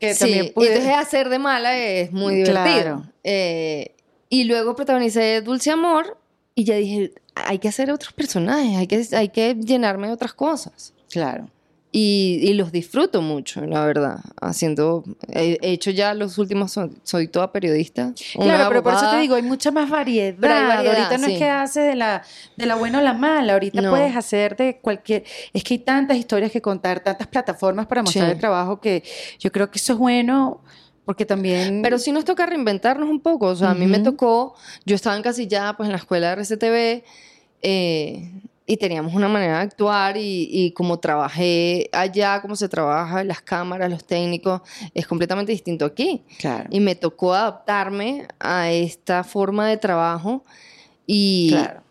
Que sí, también puede... entonces hacer de mala es muy divertido. Claro. Eh, y luego protagonicé Dulce Amor y ya dije, hay que hacer otros personajes, hay que, hay que llenarme de otras cosas. Claro. Y, los disfruto mucho, la verdad. Haciendo, he, hecho ya los últimos, soy, toda periodista. Claro, pero por eso te digo, hay mucha más variedad. ahorita no es que haces de la, de la buena o la mala, ahorita puedes hacer de cualquier. Es que hay tantas historias que contar, tantas plataformas para mostrar el trabajo que yo creo que eso es bueno porque también... Pero sí nos toca reinventarnos un poco. O sea, a mí me tocó, yo estaba encasillada pues en la escuela de RCTV eh, y teníamos una manera de actuar y, y, como trabajé allá, como se trabaja, las cámaras, los técnicos, es completamente distinto aquí. Claro. Y me tocó adaptarme a esta forma de trabajo y, claro.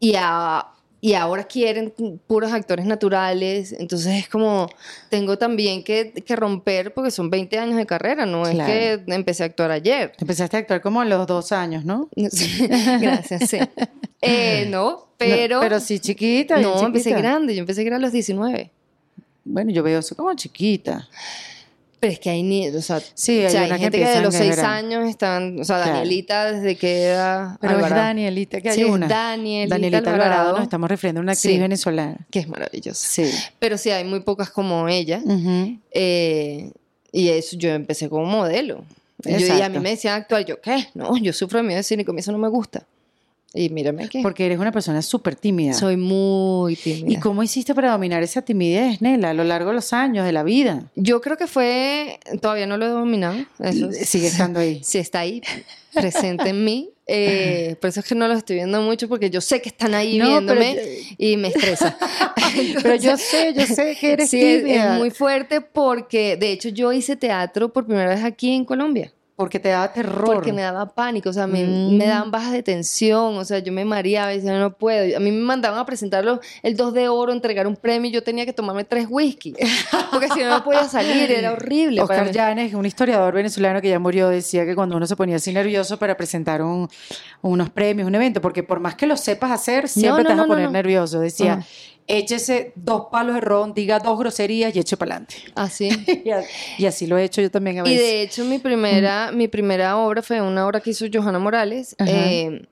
y a y ahora quieren puros actores naturales, entonces es como, tengo también que, que romper porque son 20 años de carrera, no es que empecé a actuar ayer. Empezaste a actuar como a los dos años, ¿no? [LAUGHS] Gracias, sí. [LAUGHS] Eh, no, pero... pero sí chiquita. No, empecé grande, yo empecé a los 19. Bueno, yo veo eso como chiquita. Pero es que hay ni, o sea, sí, hay, gente que, de los seis años están, o sea, Danielita desde que era Pero es Danielita, que hay una. Danielita, Danielita Alvarado, nos estamos refiriendo a una actriz venezolana. Que es maravillosa. Sí. Pero sí, hay muy pocas como ella. Eh, y eso, yo empecé como modelo. y a mí me decían actuar, yo, ¿qué? No, yo sufro de miedo de cine, y eso no me gusta. Y mírame aquí. Porque eres una persona súper tímida. Soy muy tímida. ¿Y cómo hiciste para dominar esa timidez, Nela, a lo largo de los años, de la vida? Yo creo que fue, todavía no lo he dominado. Eso Sigue estando ahí. [LAUGHS] Sí, está ahí, presente en mí. Eh, por eso es que no lo estoy viendo mucho, porque yo sé que están ahí viéndome y me estresa. [LAUGHS] pero yo sé, yo sé que eres sí, tímida. Es, muy fuerte porque, de hecho, yo hice teatro por primera vez aquí en Colombia. Porque te daba terror. Porque me daba pánico, o sea, me, Mm. me daban bajas de tensión, o sea, yo me mareaba y decía, no puedo. A mí me mandaban a presentarlo el 2 de oro, entregar un premio y yo tenía que tomarme tres whisky, [LAUGHS] porque si no, no podía salir, era horrible. Oscar. Llanes, un historiador venezolano que ya murió, decía que cuando uno se ponía así nervioso para presentar un- unos premios, un evento, porque por más que lo sepas hacer, siempre no, te vas a poner nervioso. Decía, Ajá. Échese dos palos de ron, diga dos groserías y eche para adelante. Así. [LAUGHS] y, y así lo he hecho yo también a Y veces. de hecho, mi primera, mi primera obra fue una obra que hizo Johanna Morales, eh,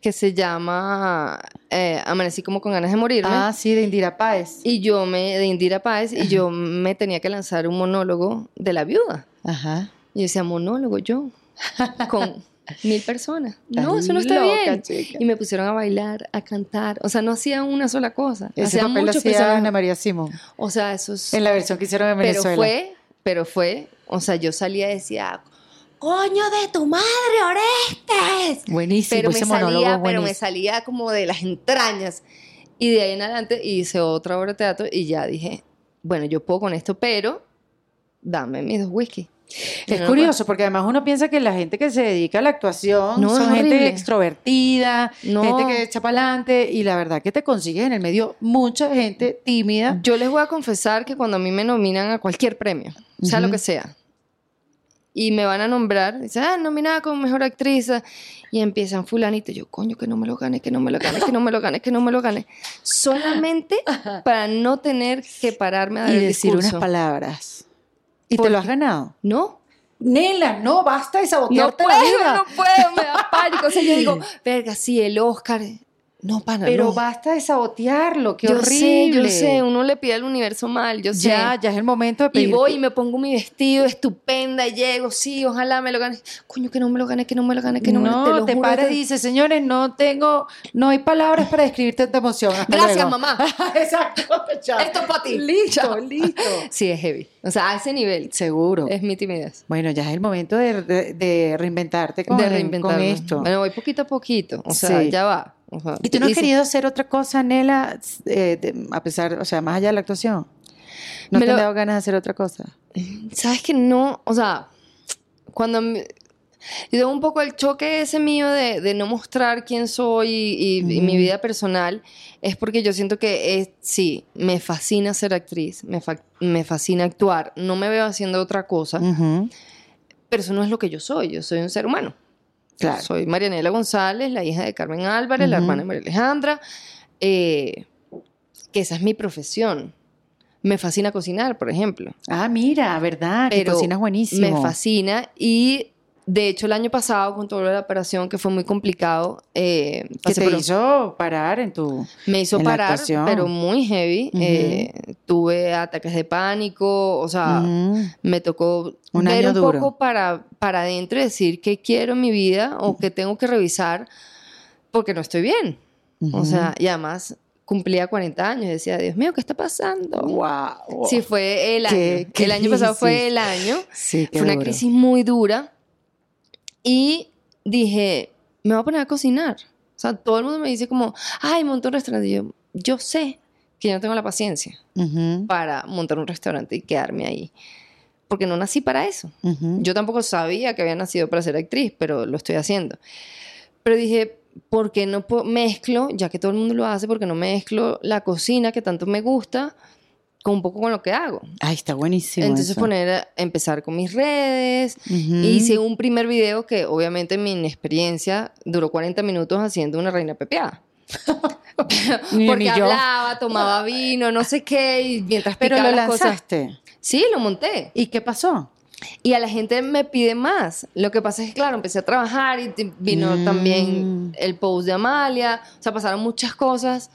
que se llama eh, Amanecí como con ganas de morirme. ah, sí, de Indira Páez. Y yo me, de Indira Páez, y yo me tenía que lanzar un monólogo de la viuda. Ajá. Y yo decía, monólogo yo, [LAUGHS] con mil personas. No, eso no está loca, bien. chica. Y me pusieron a bailar, a cantar. O sea, no hacían una sola cosa. Ese hacían papel lo muchos hacía. Ana María Simón. O sea, eso es... En la versión que hicieron en Pero Venezuela. fue, pero fue, o sea, yo salía y decía, coño de tu madre, Orestes. Buenísimo. Pero me salía, pero me salía como de las entrañas. Y de ahí en adelante hice otra obra de teatro y ya dije, bueno, yo puedo con esto, pero dame mis dos whisky. Es curioso porque además uno piensa que la gente que se dedica a la actuación No, son gente extrovertida, No. gente que echa para adelante y la verdad que te consigues en el medio mucha gente tímida. Yo les voy a confesar que cuando a mí me nominan a cualquier premio, sea lo que sea, y me van a nombrar, dicen, ah, nominada como mejor actriz, y empiezan fulanito, yo, coño, que no me lo gane, que no me lo gane, que no me lo gane, que no me lo gane, solamente para no tener que pararme a dar Y el decir unas palabras. Y te lo has ganado. No, Nela, no, basta de no sabotearte puedo, la vida. no puedo, me da pánico. O sea, yo digo, [LAUGHS] verga, sí, el Oscar, no, pana, Pero no. basta de sabotearlo, qué yo horrible. sé, yo sé, uno le pide al universo mal, yo sé. Ya, ya es el momento de pedir. Y voy y me pongo mi vestido estupenda y llego, sí, ojalá me lo gane. Coño, que no me lo gane, que no me lo gane, que no, me no, lo te lo te juro, paras te- y dices, señores, no tengo, no hay palabras para describir tanta emoción. Hasta Gracias, luego". mamá. [LAUGHS] Exacto. chao. Esto es para ti. Listo, Chao. listo. [LAUGHS] Sí, es heavy. O sea, a ese nivel Seguro. es mi timidez. Bueno, ya es el momento de, de- de reinventarte con, de con reinventarme. esto. Bueno, voy poquito a poquito. O sea, Sí. ya va. O sea, ¿Y tú no has querido hacer otra cosa, Nela, eh, de- a pesar, o sea, más allá de la actuación? ¿No te han lo- dado ganas de hacer otra cosa? ¿Sabes que no? O sea, cuando... me- Yo tengo un poco el choque ese mío de, de no mostrar quién soy y, y- y mi vida personal, es porque yo siento que es, sí, me fascina ser actriz, me, fa- me fascina actuar, no me veo haciendo otra cosa, pero eso no es lo que yo soy, yo soy un ser humano. Claro. Soy Marianela González, la hija de Carmen Álvarez, la hermana de María Alejandra, eh, que esa es mi profesión. Me fascina cocinar, por ejemplo. Ah, mira, ¿verdad? Que cocinas buenísimo. Me fascina y de hecho el año pasado con toda la operación que fue muy complicado, eh, Que pasé te por- hizo parar en tu... me hizo parar, pero muy heavy. Ujú. Eh, tuve ataques de pánico, o sea, Ujú. me tocó Un ver año un duro. poco para, para adentro y decir qué quiero en mi vida o qué tengo que revisar porque no estoy bien. O sea, y además cumplía 40 años y decía, Dios mío, ¿qué está pasando? Wow. Sí, fue el año. Qué- qué el año pasado fue el año. Sí, Fue una duro. crisis muy dura. Y dije, me voy a poner a cocinar. O sea, todo el mundo me dice como, ay, monta un restaurante. Y yo, yo sé que yo no tengo la paciencia para montar un restaurante y quedarme ahí. Porque no nací para eso. Yo tampoco sabía que había nacido para ser actriz, pero lo estoy haciendo. Pero dije, ¿por qué no mezclo, ya que todo el mundo lo hace, porque no mezclo la cocina que tanto me gusta con un poco con lo que hago? Ay, está buenísimo Entonces eso. poner, empezar con mis redes. Ujú. Hice un primer video que obviamente en mi inexperiencia duró 40 minutos haciendo una reina pepeada. [LAUGHS] Porque yo. hablaba, tomaba vino, no sé qué, y mientras Pero picaba lo las cosas. lanzaste. Sí, lo monté. ¿Y qué pasó? Y a la gente me pide más. Lo que pasa es que, claro, empecé a trabajar y vino Mm. también el post de Amalia. O sea, pasaron muchas cosas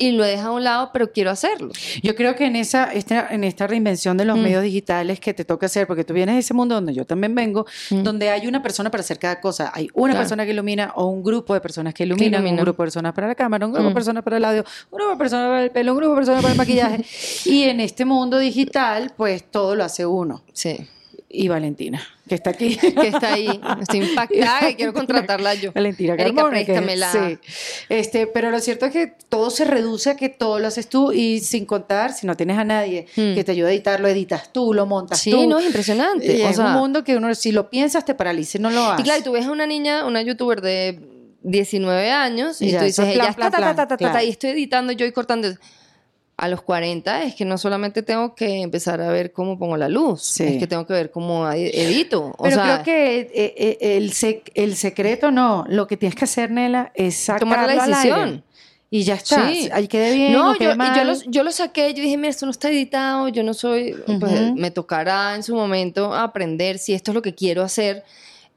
y lo he dejado a un lado, pero quiero hacerlo. Yo creo que en esa, esta, en esta reinvención de los Mm. medios digitales que te toca hacer, porque tú vienes de ese mundo donde yo también vengo, Mm. donde hay una persona para hacer cada cosa. Hay una Claro. persona que ilumina o un grupo de personas que iluminan, un iluminan. grupo de personas para la cámara, un grupo de Mm. personas para el audio, un grupo de personas para el pelo, un grupo de personas para el maquillaje. [LAUGHS] y en este mundo digital, pues todo lo hace uno. Sí. Y Valentina, que está aquí. [LAUGHS] Que está ahí. Estoy [LAUGHS] impactada y quiero contratarla yo. Valentina Carmona, sí. Este, pero lo cierto es que todo se reduce a que todo lo haces tú y sin contar, si no tienes a nadie Hmm. que te ayude a editar, lo editas tú, lo montas Sí, tú. no, es impresionante. Y O es sea, un mundo que uno, si lo piensas, te paraliza y no lo haces. Y claro, y tú ves a una niña, una youtuber de 19 años, y, Y tú dices, es plan, ella plan, está, ta, ta, plan, ta, ta, ta, claro. y estoy editando yo y cortando. A los 40 es que no solamente tengo que empezar a ver cómo pongo la luz, Sí. es que tengo que ver cómo ed- edito. O Pero sea, creo que eh, eh, el, sec- el secreto no, lo que tienes que hacer, Nela, es sacarlo tomar la al decisión. aire. Y ya está. Sí. Ahí quede bien. No, yo, mal. yo, lo, yo lo saqué, yo dije, mira, esto no está editado, yo no soy, pues me tocará en su momento aprender si esto es lo que quiero hacer.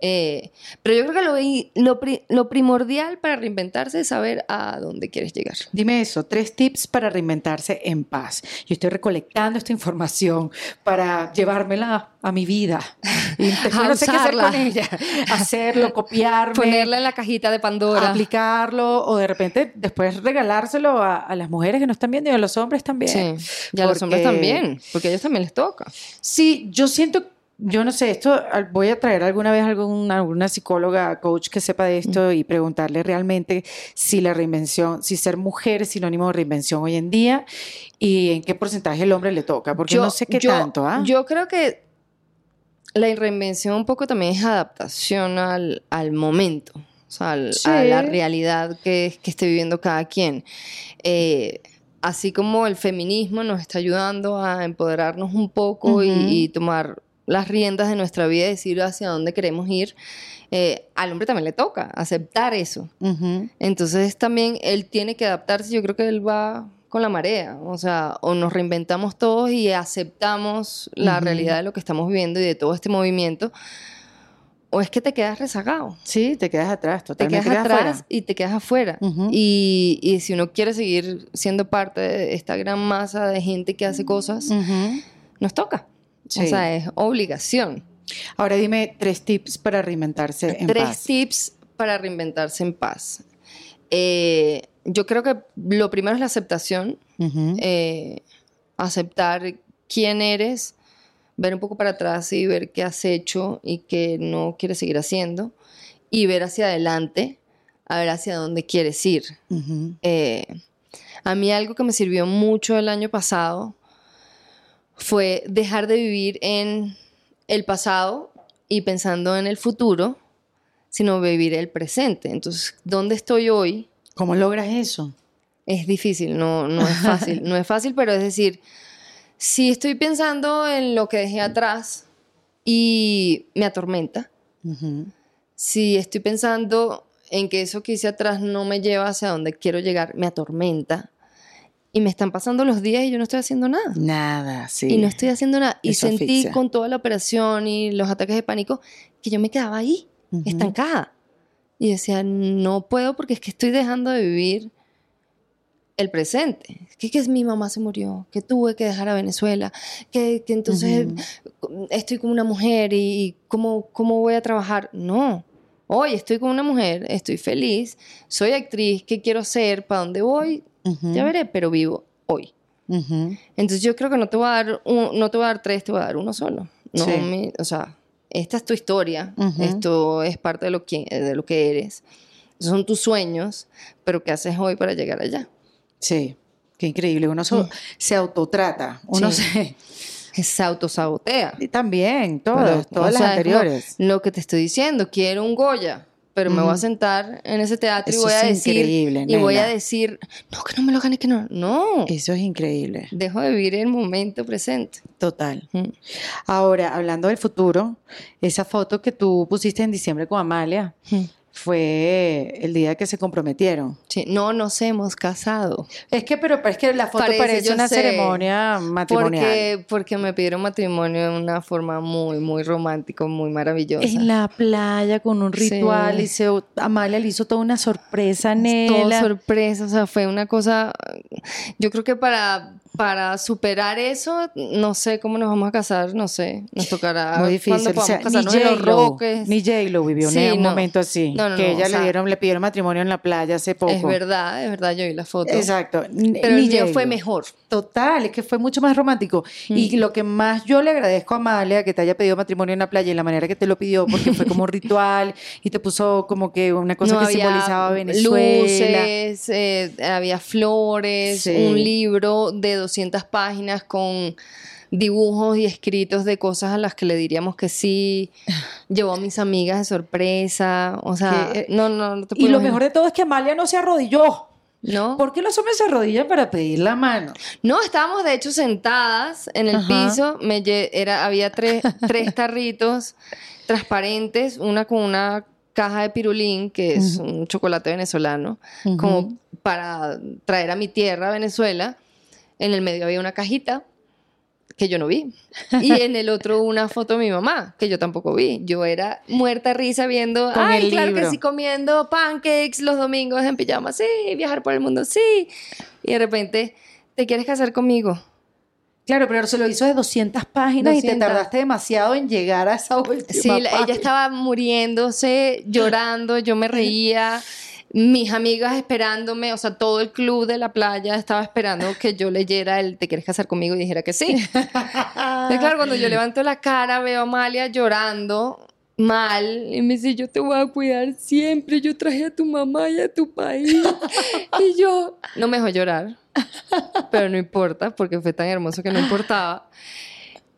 Eh, pero yo creo que lo, lo, lo primordial para reinventarse es saber a dónde quieres llegar. Dime eso, tres tips para reinventarse en paz. Yo estoy recolectando esta información para llevármela a mi vida. Y [LAUGHS] A no sé qué hacer con ella. Hacerlo, [LAUGHS] copiarme, Ponerla en la cajita de Pandora. aplicarlo o de repente después regalárselo a, a las mujeres que no están viendo y a los hombres también. Sí, y a los hombres Porque- también, porque a ellos también les toca. Sí, yo siento, yo no sé, esto voy a traer alguna vez algún, alguna psicóloga, coach que sepa de esto y preguntarle realmente si la reinvención, si ser mujer es sinónimo de reinvención hoy en día y en qué porcentaje el hombre le toca, porque no sé qué yo- tanto, ¿ah? Yo creo que la reinvención un poco también es adaptación al, al momento, o sea, al- Sí. a la realidad que, que esté viviendo cada quien. Eh, así como el feminismo nos está ayudando a empoderarnos un poco y, tomar las riendas de nuestra vida y decir hacia dónde queremos ir, eh, al hombre también le toca aceptar eso. Entonces también él tiene que adaptarse, yo creo que él va con la marea, o sea, o nos reinventamos todos y aceptamos la realidad de lo que estamos viviendo y de todo este movimiento, o es que te quedas rezagado, Sí, te quedas atrás, te quedas atrás afuera. y te quedas afuera. Y, y si uno quiere seguir siendo parte de esta gran masa de gente que hace cosas, nos toca. Sí. O sea, es obligación. Ahora dime tres tips para reinventarse en Tres paz. tips para reinventarse en paz. Eh, yo creo que lo primero es la aceptación. Eh, aceptar quién eres, ver un poco para atrás y ver qué has hecho y qué no quieres seguir haciendo, y ver hacia adelante, a ver hacia dónde quieres ir. Eh, a mí algo que me sirvió mucho el año pasado fue dejar de vivir en el pasado y pensando en el futuro, sino vivir el presente. Entonces, ¿dónde estoy hoy? ¿Cómo logras eso? Es difícil, no, no es fácil. [LAUGHS] No es fácil, pero es decir, si estoy pensando en lo que dejé atrás y me atormenta, si estoy pensando en que eso que hice atrás no me lleva hacia donde quiero llegar, me atormenta. Y me están pasando los días y yo no estoy haciendo nada. Nada, sí. Y no estoy haciendo nada. Y Eso sentí asfixia. con toda la operación y los ataques de pánico que yo me quedaba ahí, Ujú. estancada. Y decía, no puedo porque es que estoy dejando de vivir el presente. Que, que mi mamá se murió, que tuve que dejar a Venezuela, que, que entonces estoy con una mujer y, y ¿cómo, cómo voy a trabajar. No. Hoy estoy con una mujer, estoy feliz, soy actriz, ¿qué quiero ser? ¿Para dónde voy? Ujú. Ya veré, pero vivo hoy. Ujú. Entonces yo creo que no te voy a dar, un- no te voy a dar tres, te voy a dar uno solo. No Sí. me- o sea, esta es tu historia, esto es parte de lo, que, de lo que eres, son tus sueños, pero ¿qué haces hoy para llegar allá? Sí, qué increíble. Uno so- Mm. se autotrata. Uno Sí. se... [LAUGHS] Se autosabotea. Y también, Pero, todas, las sea, anteriores. Lo que te estoy diciendo, quiero un Goya, pero me voy a sentar en ese teatro Eso y voy a decir increíble, y voy a decir, no, que no me lo gane, que no. No, Eso es increíble. dejo de vivir el momento presente. Total. Ahora, hablando del futuro, esa foto que tú pusiste en diciembre con Amalia. Fue el día que se comprometieron. Sí, no nos hemos casado. Es que, pero es que la foto Parece, parece, una sé. ceremonia matrimonial. Porque, porque me pidieron matrimonio de una forma muy, muy romántica, muy maravillosa. En la playa con un Sí. ritual y se, Amalia le hizo toda una sorpresa, Todo Nela. sorpresa, o sea, fue una cosa. Yo creo que para, para superar eso, no sé cómo nos vamos a casar, no sé, nos tocará Muy difícil. O sea, ni J-Lo vivió Sí, un no. momento así. No, no, que no, ella o sea- le dieron, le pidieron matrimonio en la playa hace poco. Es verdad, es verdad, yo vi la foto. Exacto. N- Pero el ni mío fue mejor. Total, es que fue mucho más romántico. Mm. Y lo que más yo le agradezco a Amalia, que te haya pedido matrimonio en la playa y la manera que te lo pidió, porque fue como un ritual y te puso como que una cosa que simbolizaba Venezuela. Luces, eh, había flores, Sí. un libro de 200 páginas con dibujos y escritos de cosas a las que le diríamos que sí. [LAUGHS] Llevó a mis amigas de sorpresa. O sea, Que, eh, no, no, no te Y puedo lo imaginar. mejor de todo es que Amalia no se arrodilló. ¿No? ¿Por qué los hombres se arrodillan para pedir la mano? No, estábamos de hecho sentadas en el Ajá. piso. Me era, había tres, tres [LAUGHS] tarritos transparentes, una con una caja de pirulín, que es un chocolate venezolano, como para traer a mi tierra, Venezuela. En el medio había una cajita que yo no vi. [LAUGHS] Y en el otro una foto de mi mamá, que yo tampoco vi. Yo era muerta risa viendo, Con ay, el claro que sí, comiendo pancakes los domingos en pijama, sí, viajar por el mundo, sí. Y de repente, ¿te quieres casar conmigo? Claro, pero se lo hizo de 200 páginas y te 200. tardaste demasiado en llegar a esa última Sí, la- ella página. estaba muriéndose, llorando, yo me [LAUGHS] reía. Mis amigas esperándome, o sea, todo el club de la playa estaba esperando que yo leyera el ¿Te quieres casar conmigo? y dijera que sí. [LAUGHS] Claro, cuando yo levanto la cara, veo a Amalia llorando mal y me dice, yo te voy a cuidar siempre, yo traje a tu mamá y a tu país. y yo, no me dejó llorar, pero no importa, porque fue tan hermoso que no importaba.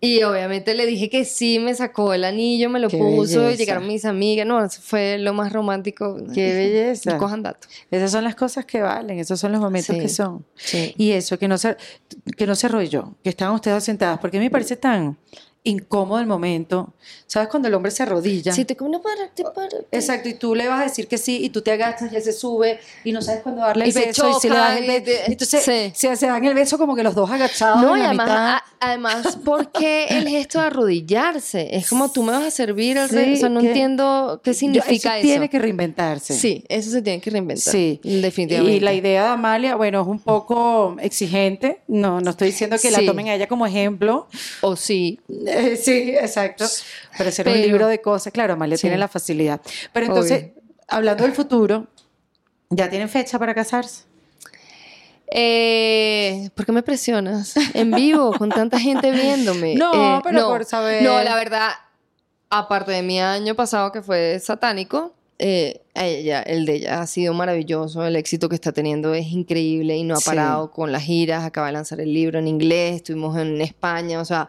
Y obviamente le dije que sí, me sacó el anillo, me lo Qué puso, y llegaron mis amigas. No, eso fue lo más romántico. Qué belleza. Cojan datos. Esas son las cosas que valen, esos son los momentos Sí. que son. Sí. Y eso, que no se, que no se arrodilló, que estaban ustedes sentadas, porque a mí me parece tan incómodo el momento. ¿Sabes? Cuando el hombre se arrodilla. Si te como no para, te para. Exacto, y tú le vas a decir que sí, y tú te agachas y él se sube, y no sabes cuándo darle el Y beso, y si le das el beso. Entonces, sí. se, se dan el beso como que los dos agachados No, en y la además, mitad. a- además, ¿por qué el gesto de arrodillarse? Es como tú me vas a servir el Sí, rey. O sea, no que- entiendo qué Yo- significa eso. tiene que reinventarse. Sí, eso se tiene que reinventar. Sí, definitivamente. Y la idea de Amalia, bueno, es un poco exigente. No, no estoy diciendo que la Sí. tomen a ella como ejemplo. O sí, Eh, [LAUGHS] sí, exacto. Pero hacer un libro de cosas, claro, Amalia Sí. tiene la facilidad. Pero entonces, hablando del futuro, ¿ya tienen fecha para casarse? Eh, ¿Por qué me presionas? En vivo, con tanta gente viéndome. [LAUGHS] No, Eh, pero por saber. No, la verdad, aparte de mi año pasado que fue satánico, eh, ella, el de ella ha sido maravilloso, el éxito que está teniendo es increíble y no ha Sí. parado con las giras, acaba de lanzar el libro en inglés, estuvimos en España, o sea,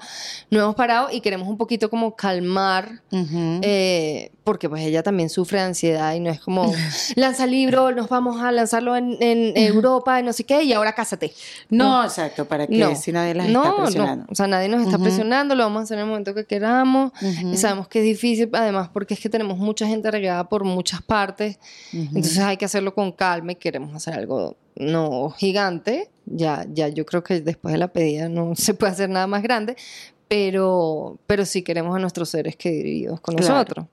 no hemos parado y queremos un poquito como calmar Ujú. eh, porque pues ella también sufre de ansiedad y no es como [LAUGHS] lanza el libro, nos vamos a lanzarlo en, en Europa, no sé qué, y ahora cásate. no, exacto, para que No, si nadie las no, está presionando. no, o sea, nadie nos está Ujú. presionando, lo vamos a hacer en el momento que queramos. Ujú. Y sabemos que es difícil, además, porque es que tenemos mucha gente regada por muchas partes. Entonces hay que hacerlo con calma y queremos hacer algo no gigante. Ya, ya yo creo que después de la pedida no [LAUGHS] se puede hacer nada más grande, pero, pero sí queremos a nuestros seres queridos con Claro. nosotros.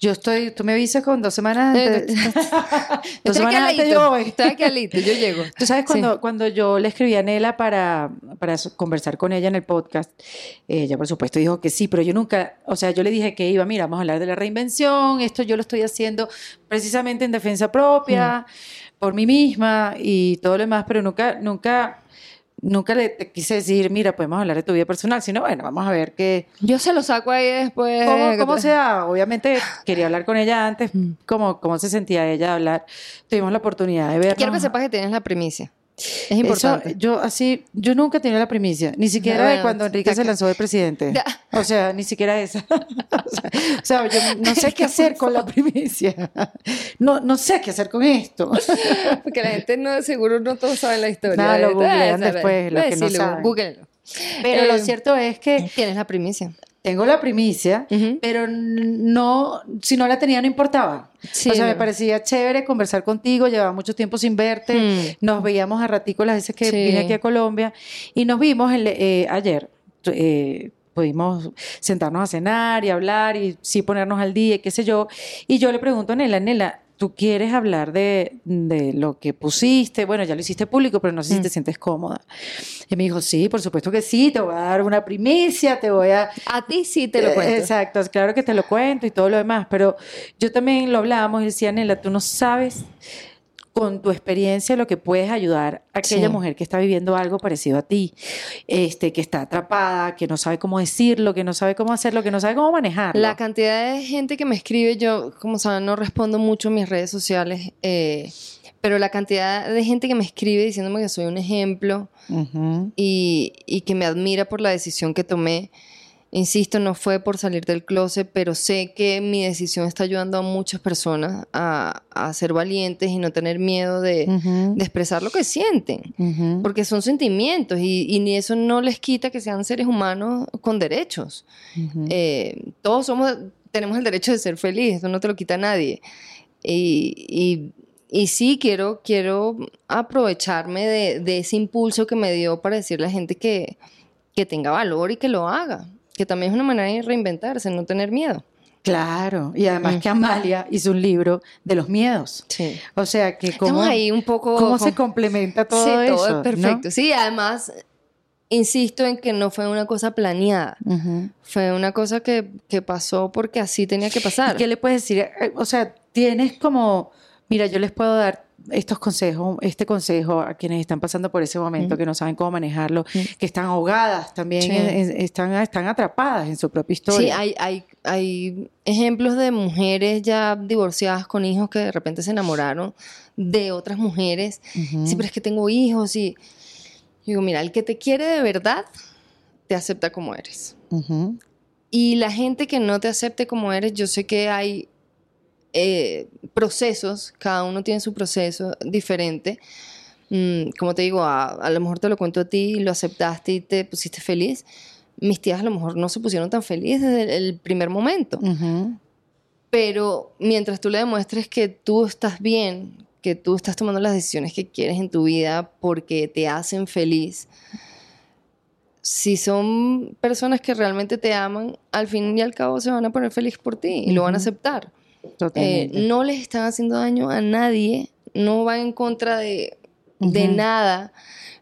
Yo estoy, tú me avisas con dos semanas Eh, antes. [LAUGHS] dos semanas antes yo voy. estoy aquí al ladito, yo llego. Tú sabes, Sí. cuando, cuando yo le escribí a Nela para, para conversar con ella en el podcast, ella por supuesto dijo que sí, pero yo nunca, o sea, yo le dije que iba, mira, vamos a hablar de la reinvención, esto yo lo estoy haciendo precisamente en defensa propia, por mí misma y todo lo demás, pero nunca, nunca, nunca le te quise decir, mira, podemos hablar de tu vida personal, sino bueno, vamos a ver qué, Yo se lo saco ahí después. ¿Cómo, cómo se da? Obviamente quería hablar con ella antes, Mm. cómo, cómo se sentía ella hablar. Tuvimos la oportunidad de ver. Quiero que sepas que tienes la primicia. Es importante. yo así, yo nunca tenía la primicia, ni siquiera de cuando Enrique se lanzó de presidente. Ya. O sea, ni siquiera esa. [LAUGHS] o sea, o sea, yo no sé qué hacer con la primicia. No, no sé qué hacer con esto. [LAUGHS] Porque la gente no, seguro no todos saben la historia. Nada, lo Eh, googlean después, los que no saben. googleenlo. Pero lo Eh, cierto es que Tienes la primicia. Tengo la primicia, pero no, si no la tenía no importaba. Sí, o sea, me parecía chévere conversar contigo, llevaba mucho tiempo sin verte, Mm. nos veíamos a ratico las veces que Sí. vine aquí a Colombia y nos vimos el- eh, ayer. eh, pudimos sentarnos a cenar y hablar y sí ponernos al día y qué sé yo. Y yo le pregunto a Nela, Nela, tú quieres hablar de, de, lo que pusiste, bueno, ya lo hiciste público, pero no sé si te mm. sientes cómoda. Y me dijo, sí, por supuesto que sí, te voy a dar una primicia, te voy a... A ti sí te lo cuento. Exacto, claro que te lo cuento y todo lo demás, pero yo también lo hablábamos y decía, Nela, tú no sabes con tu experiencia lo que puedes ayudar a aquella mujer que está viviendo algo parecido a ti, este, que está atrapada, que no sabe cómo decirlo, que no sabe cómo hacerlo, que no sabe cómo manejarlo. La cantidad de gente que me escribe, yo, como saben, no respondo mucho en mis redes sociales, eh, pero la cantidad de gente que me escribe diciéndome que soy un ejemplo y, y que me admira por la decisión que tomé Insisto, no fue por salir del closet, pero sé que mi decisión está ayudando a muchas personas a, ser valientes y no tener miedo de, expresar lo que sienten, porque son sentimientos y, ni eso no les quita que sean seres humanos con derechos. Eh, todos somos, tenemos el derecho de ser felices, eso no te lo quita nadie. Y, sí, quiero, quiero aprovecharme de, ese impulso que me dio para decirle a la gente que, que tenga valor y que lo haga que también es una manera de reinventarse, no tener miedo. Claro, y además mm. que Amalia hizo un libro de los miedos. Sí. O sea, que cómo, ahí un poco, cómo se complementa todo sí, eso. Todo es perfecto. Sí, además, insisto en que no fue una cosa planeada. Fue una cosa que, que, pasó porque así tenía que pasar. ¿Qué le puedes decir? Eh, o sea, tienes como, mira, yo les puedo dar estos consejos, este consejo a quienes están pasando por ese momento, que no saben cómo manejarlo, que están ahogadas también, están, están atrapadas en su propia historia. Sí, hay, hay, hay ejemplos de mujeres ya divorciadas con hijos que de repente se enamoraron de otras mujeres. Sí, pero es que tengo hijos y digo, mira, el que te quiere de verdad te acepta como eres. Y la gente que no te acepte como eres, yo sé que hay eh, procesos, cada uno tiene su proceso diferente. Mm, como te digo, a, lo mejor te lo cuento a ti lo aceptaste y te pusiste feliz. Mis tías a lo mejor no se pusieron tan felices desde el, primer momento. Pero mientras tú le demuestres que tú estás bien, que tú estás tomando las decisiones que quieres en tu vida porque te hacen feliz, si son personas que realmente te aman, al fin y al cabo se van a poner feliz por ti y lo van a aceptar. Eh, no les están haciendo daño a nadie, no van en contra de, nada.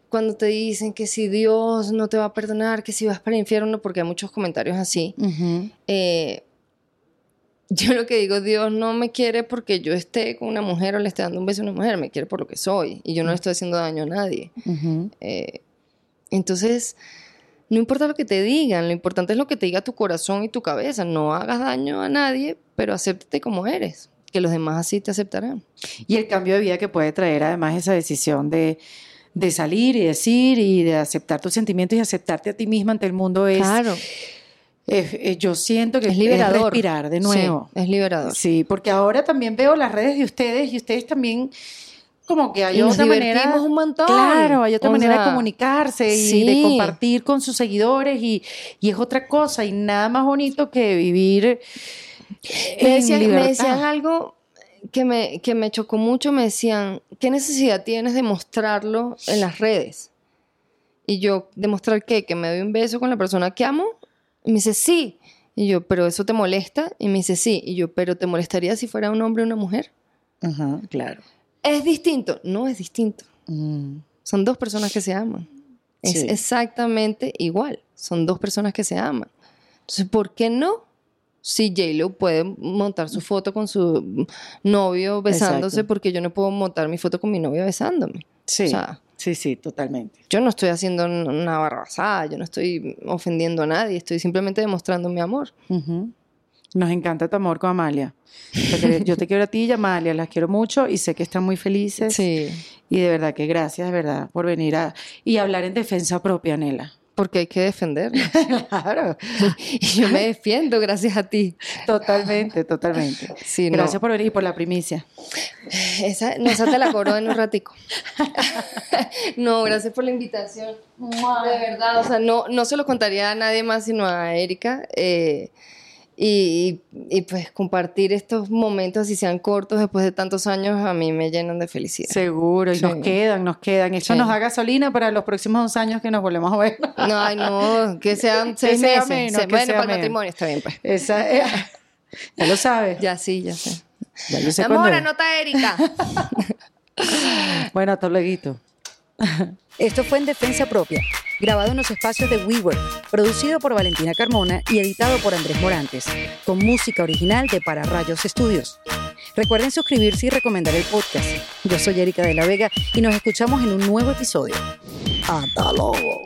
Cuando te dicen que si Dios no te va a perdonar, que si vas para el infierno, porque hay muchos comentarios así. Eh, yo lo que digo, Dios no me quiere porque yo esté con una mujer o le esté dando un beso a una mujer, me quiere por lo que soy y yo no le estoy haciendo daño a nadie. Eh, entonces, no importa lo que te digan, lo importante es lo que te diga tu corazón y tu cabeza. No hagas daño a nadie, pero acéptate como eres, que los demás así te aceptarán. Y el cambio de vida que puede traer además esa decisión de, salir y decir y de aceptar tus sentimientos y aceptarte a ti misma ante el mundo es... Claro. yo siento que es liberador. respirar de nuevo. es liberador. Sí, porque ahora también veo las redes de ustedes y ustedes también como que hay otra manera. un montón. Claro, hay otra manera de comunicarse y de compartir con sus seguidores y, y, es otra cosa y nada más bonito que vivir. Me decían, me decían algo que me, que me chocó mucho, me decían, ¿qué necesidad tienes de mostrarlo en las redes? Y yo, ¿demostrar qué? ¿Que me doy un beso con la persona que amo? Y me dice, sí. Y yo, ¿pero eso te molesta? Y me dice, sí. Y yo, ¿pero te molestaría si fuera un hombre o una mujer? Ajá, claro. ¿Es distinto? No es distinto. Mm. Son dos personas que se aman. Es exactamente igual. Son dos personas que se aman. Entonces, ¿por qué no? Si J-Lo puede montar su foto con su novio besándose, porque yo no puedo montar mi foto con mi novio besándome. Sí. sí, sí, totalmente. Yo no estoy haciendo una barrabasada, yo no estoy ofendiendo a nadie, estoy simplemente demostrando mi amor. Nos encanta tu amor con Amalia. Yo te quiero a ti y a Amalia, las quiero mucho y sé que están muy felices. Sí. Y de verdad que gracias, de verdad, por venir a y hablar en defensa propia, Nela. Porque hay que defender. [LAUGHS] claro. Y yo me defiendo gracias a ti. Totalmente, totalmente. Sí, gracias por venir y por la primicia. Esa, no, esa te la coro en un ratico. [LAUGHS] no, gracias por la invitación. De verdad, o sea, no, no se lo contaría a nadie más sino a Erika. Eh, y, y, pues compartir estos momentos, si sean cortos, después de tantos años, a mí me llenan de felicidad. Seguro, y nos quedan, nos quedan. Eso nos da gasolina para los próximos dos años que nos volvemos a ver. No, ay, no, que sean [LAUGHS] seis meses. bueno, para el matrimonio está bien, pues. Esa, eh, [LAUGHS] ya lo sabes. Ya sí, ya sé. Ya yo sé Amor, anota Erika. [LAUGHS] Bueno, hasta luego. Esto fue en Defensa Propia, grabado en los espacios de WeWork, producido por Valentina Carmona y editado por Andrés Morantes, con música original de Para Rayos Estudios. Recuerden suscribirse y recomendar el podcast. Yo soy Erika de la Vega y nos escuchamos en un nuevo episodio. Hasta luego.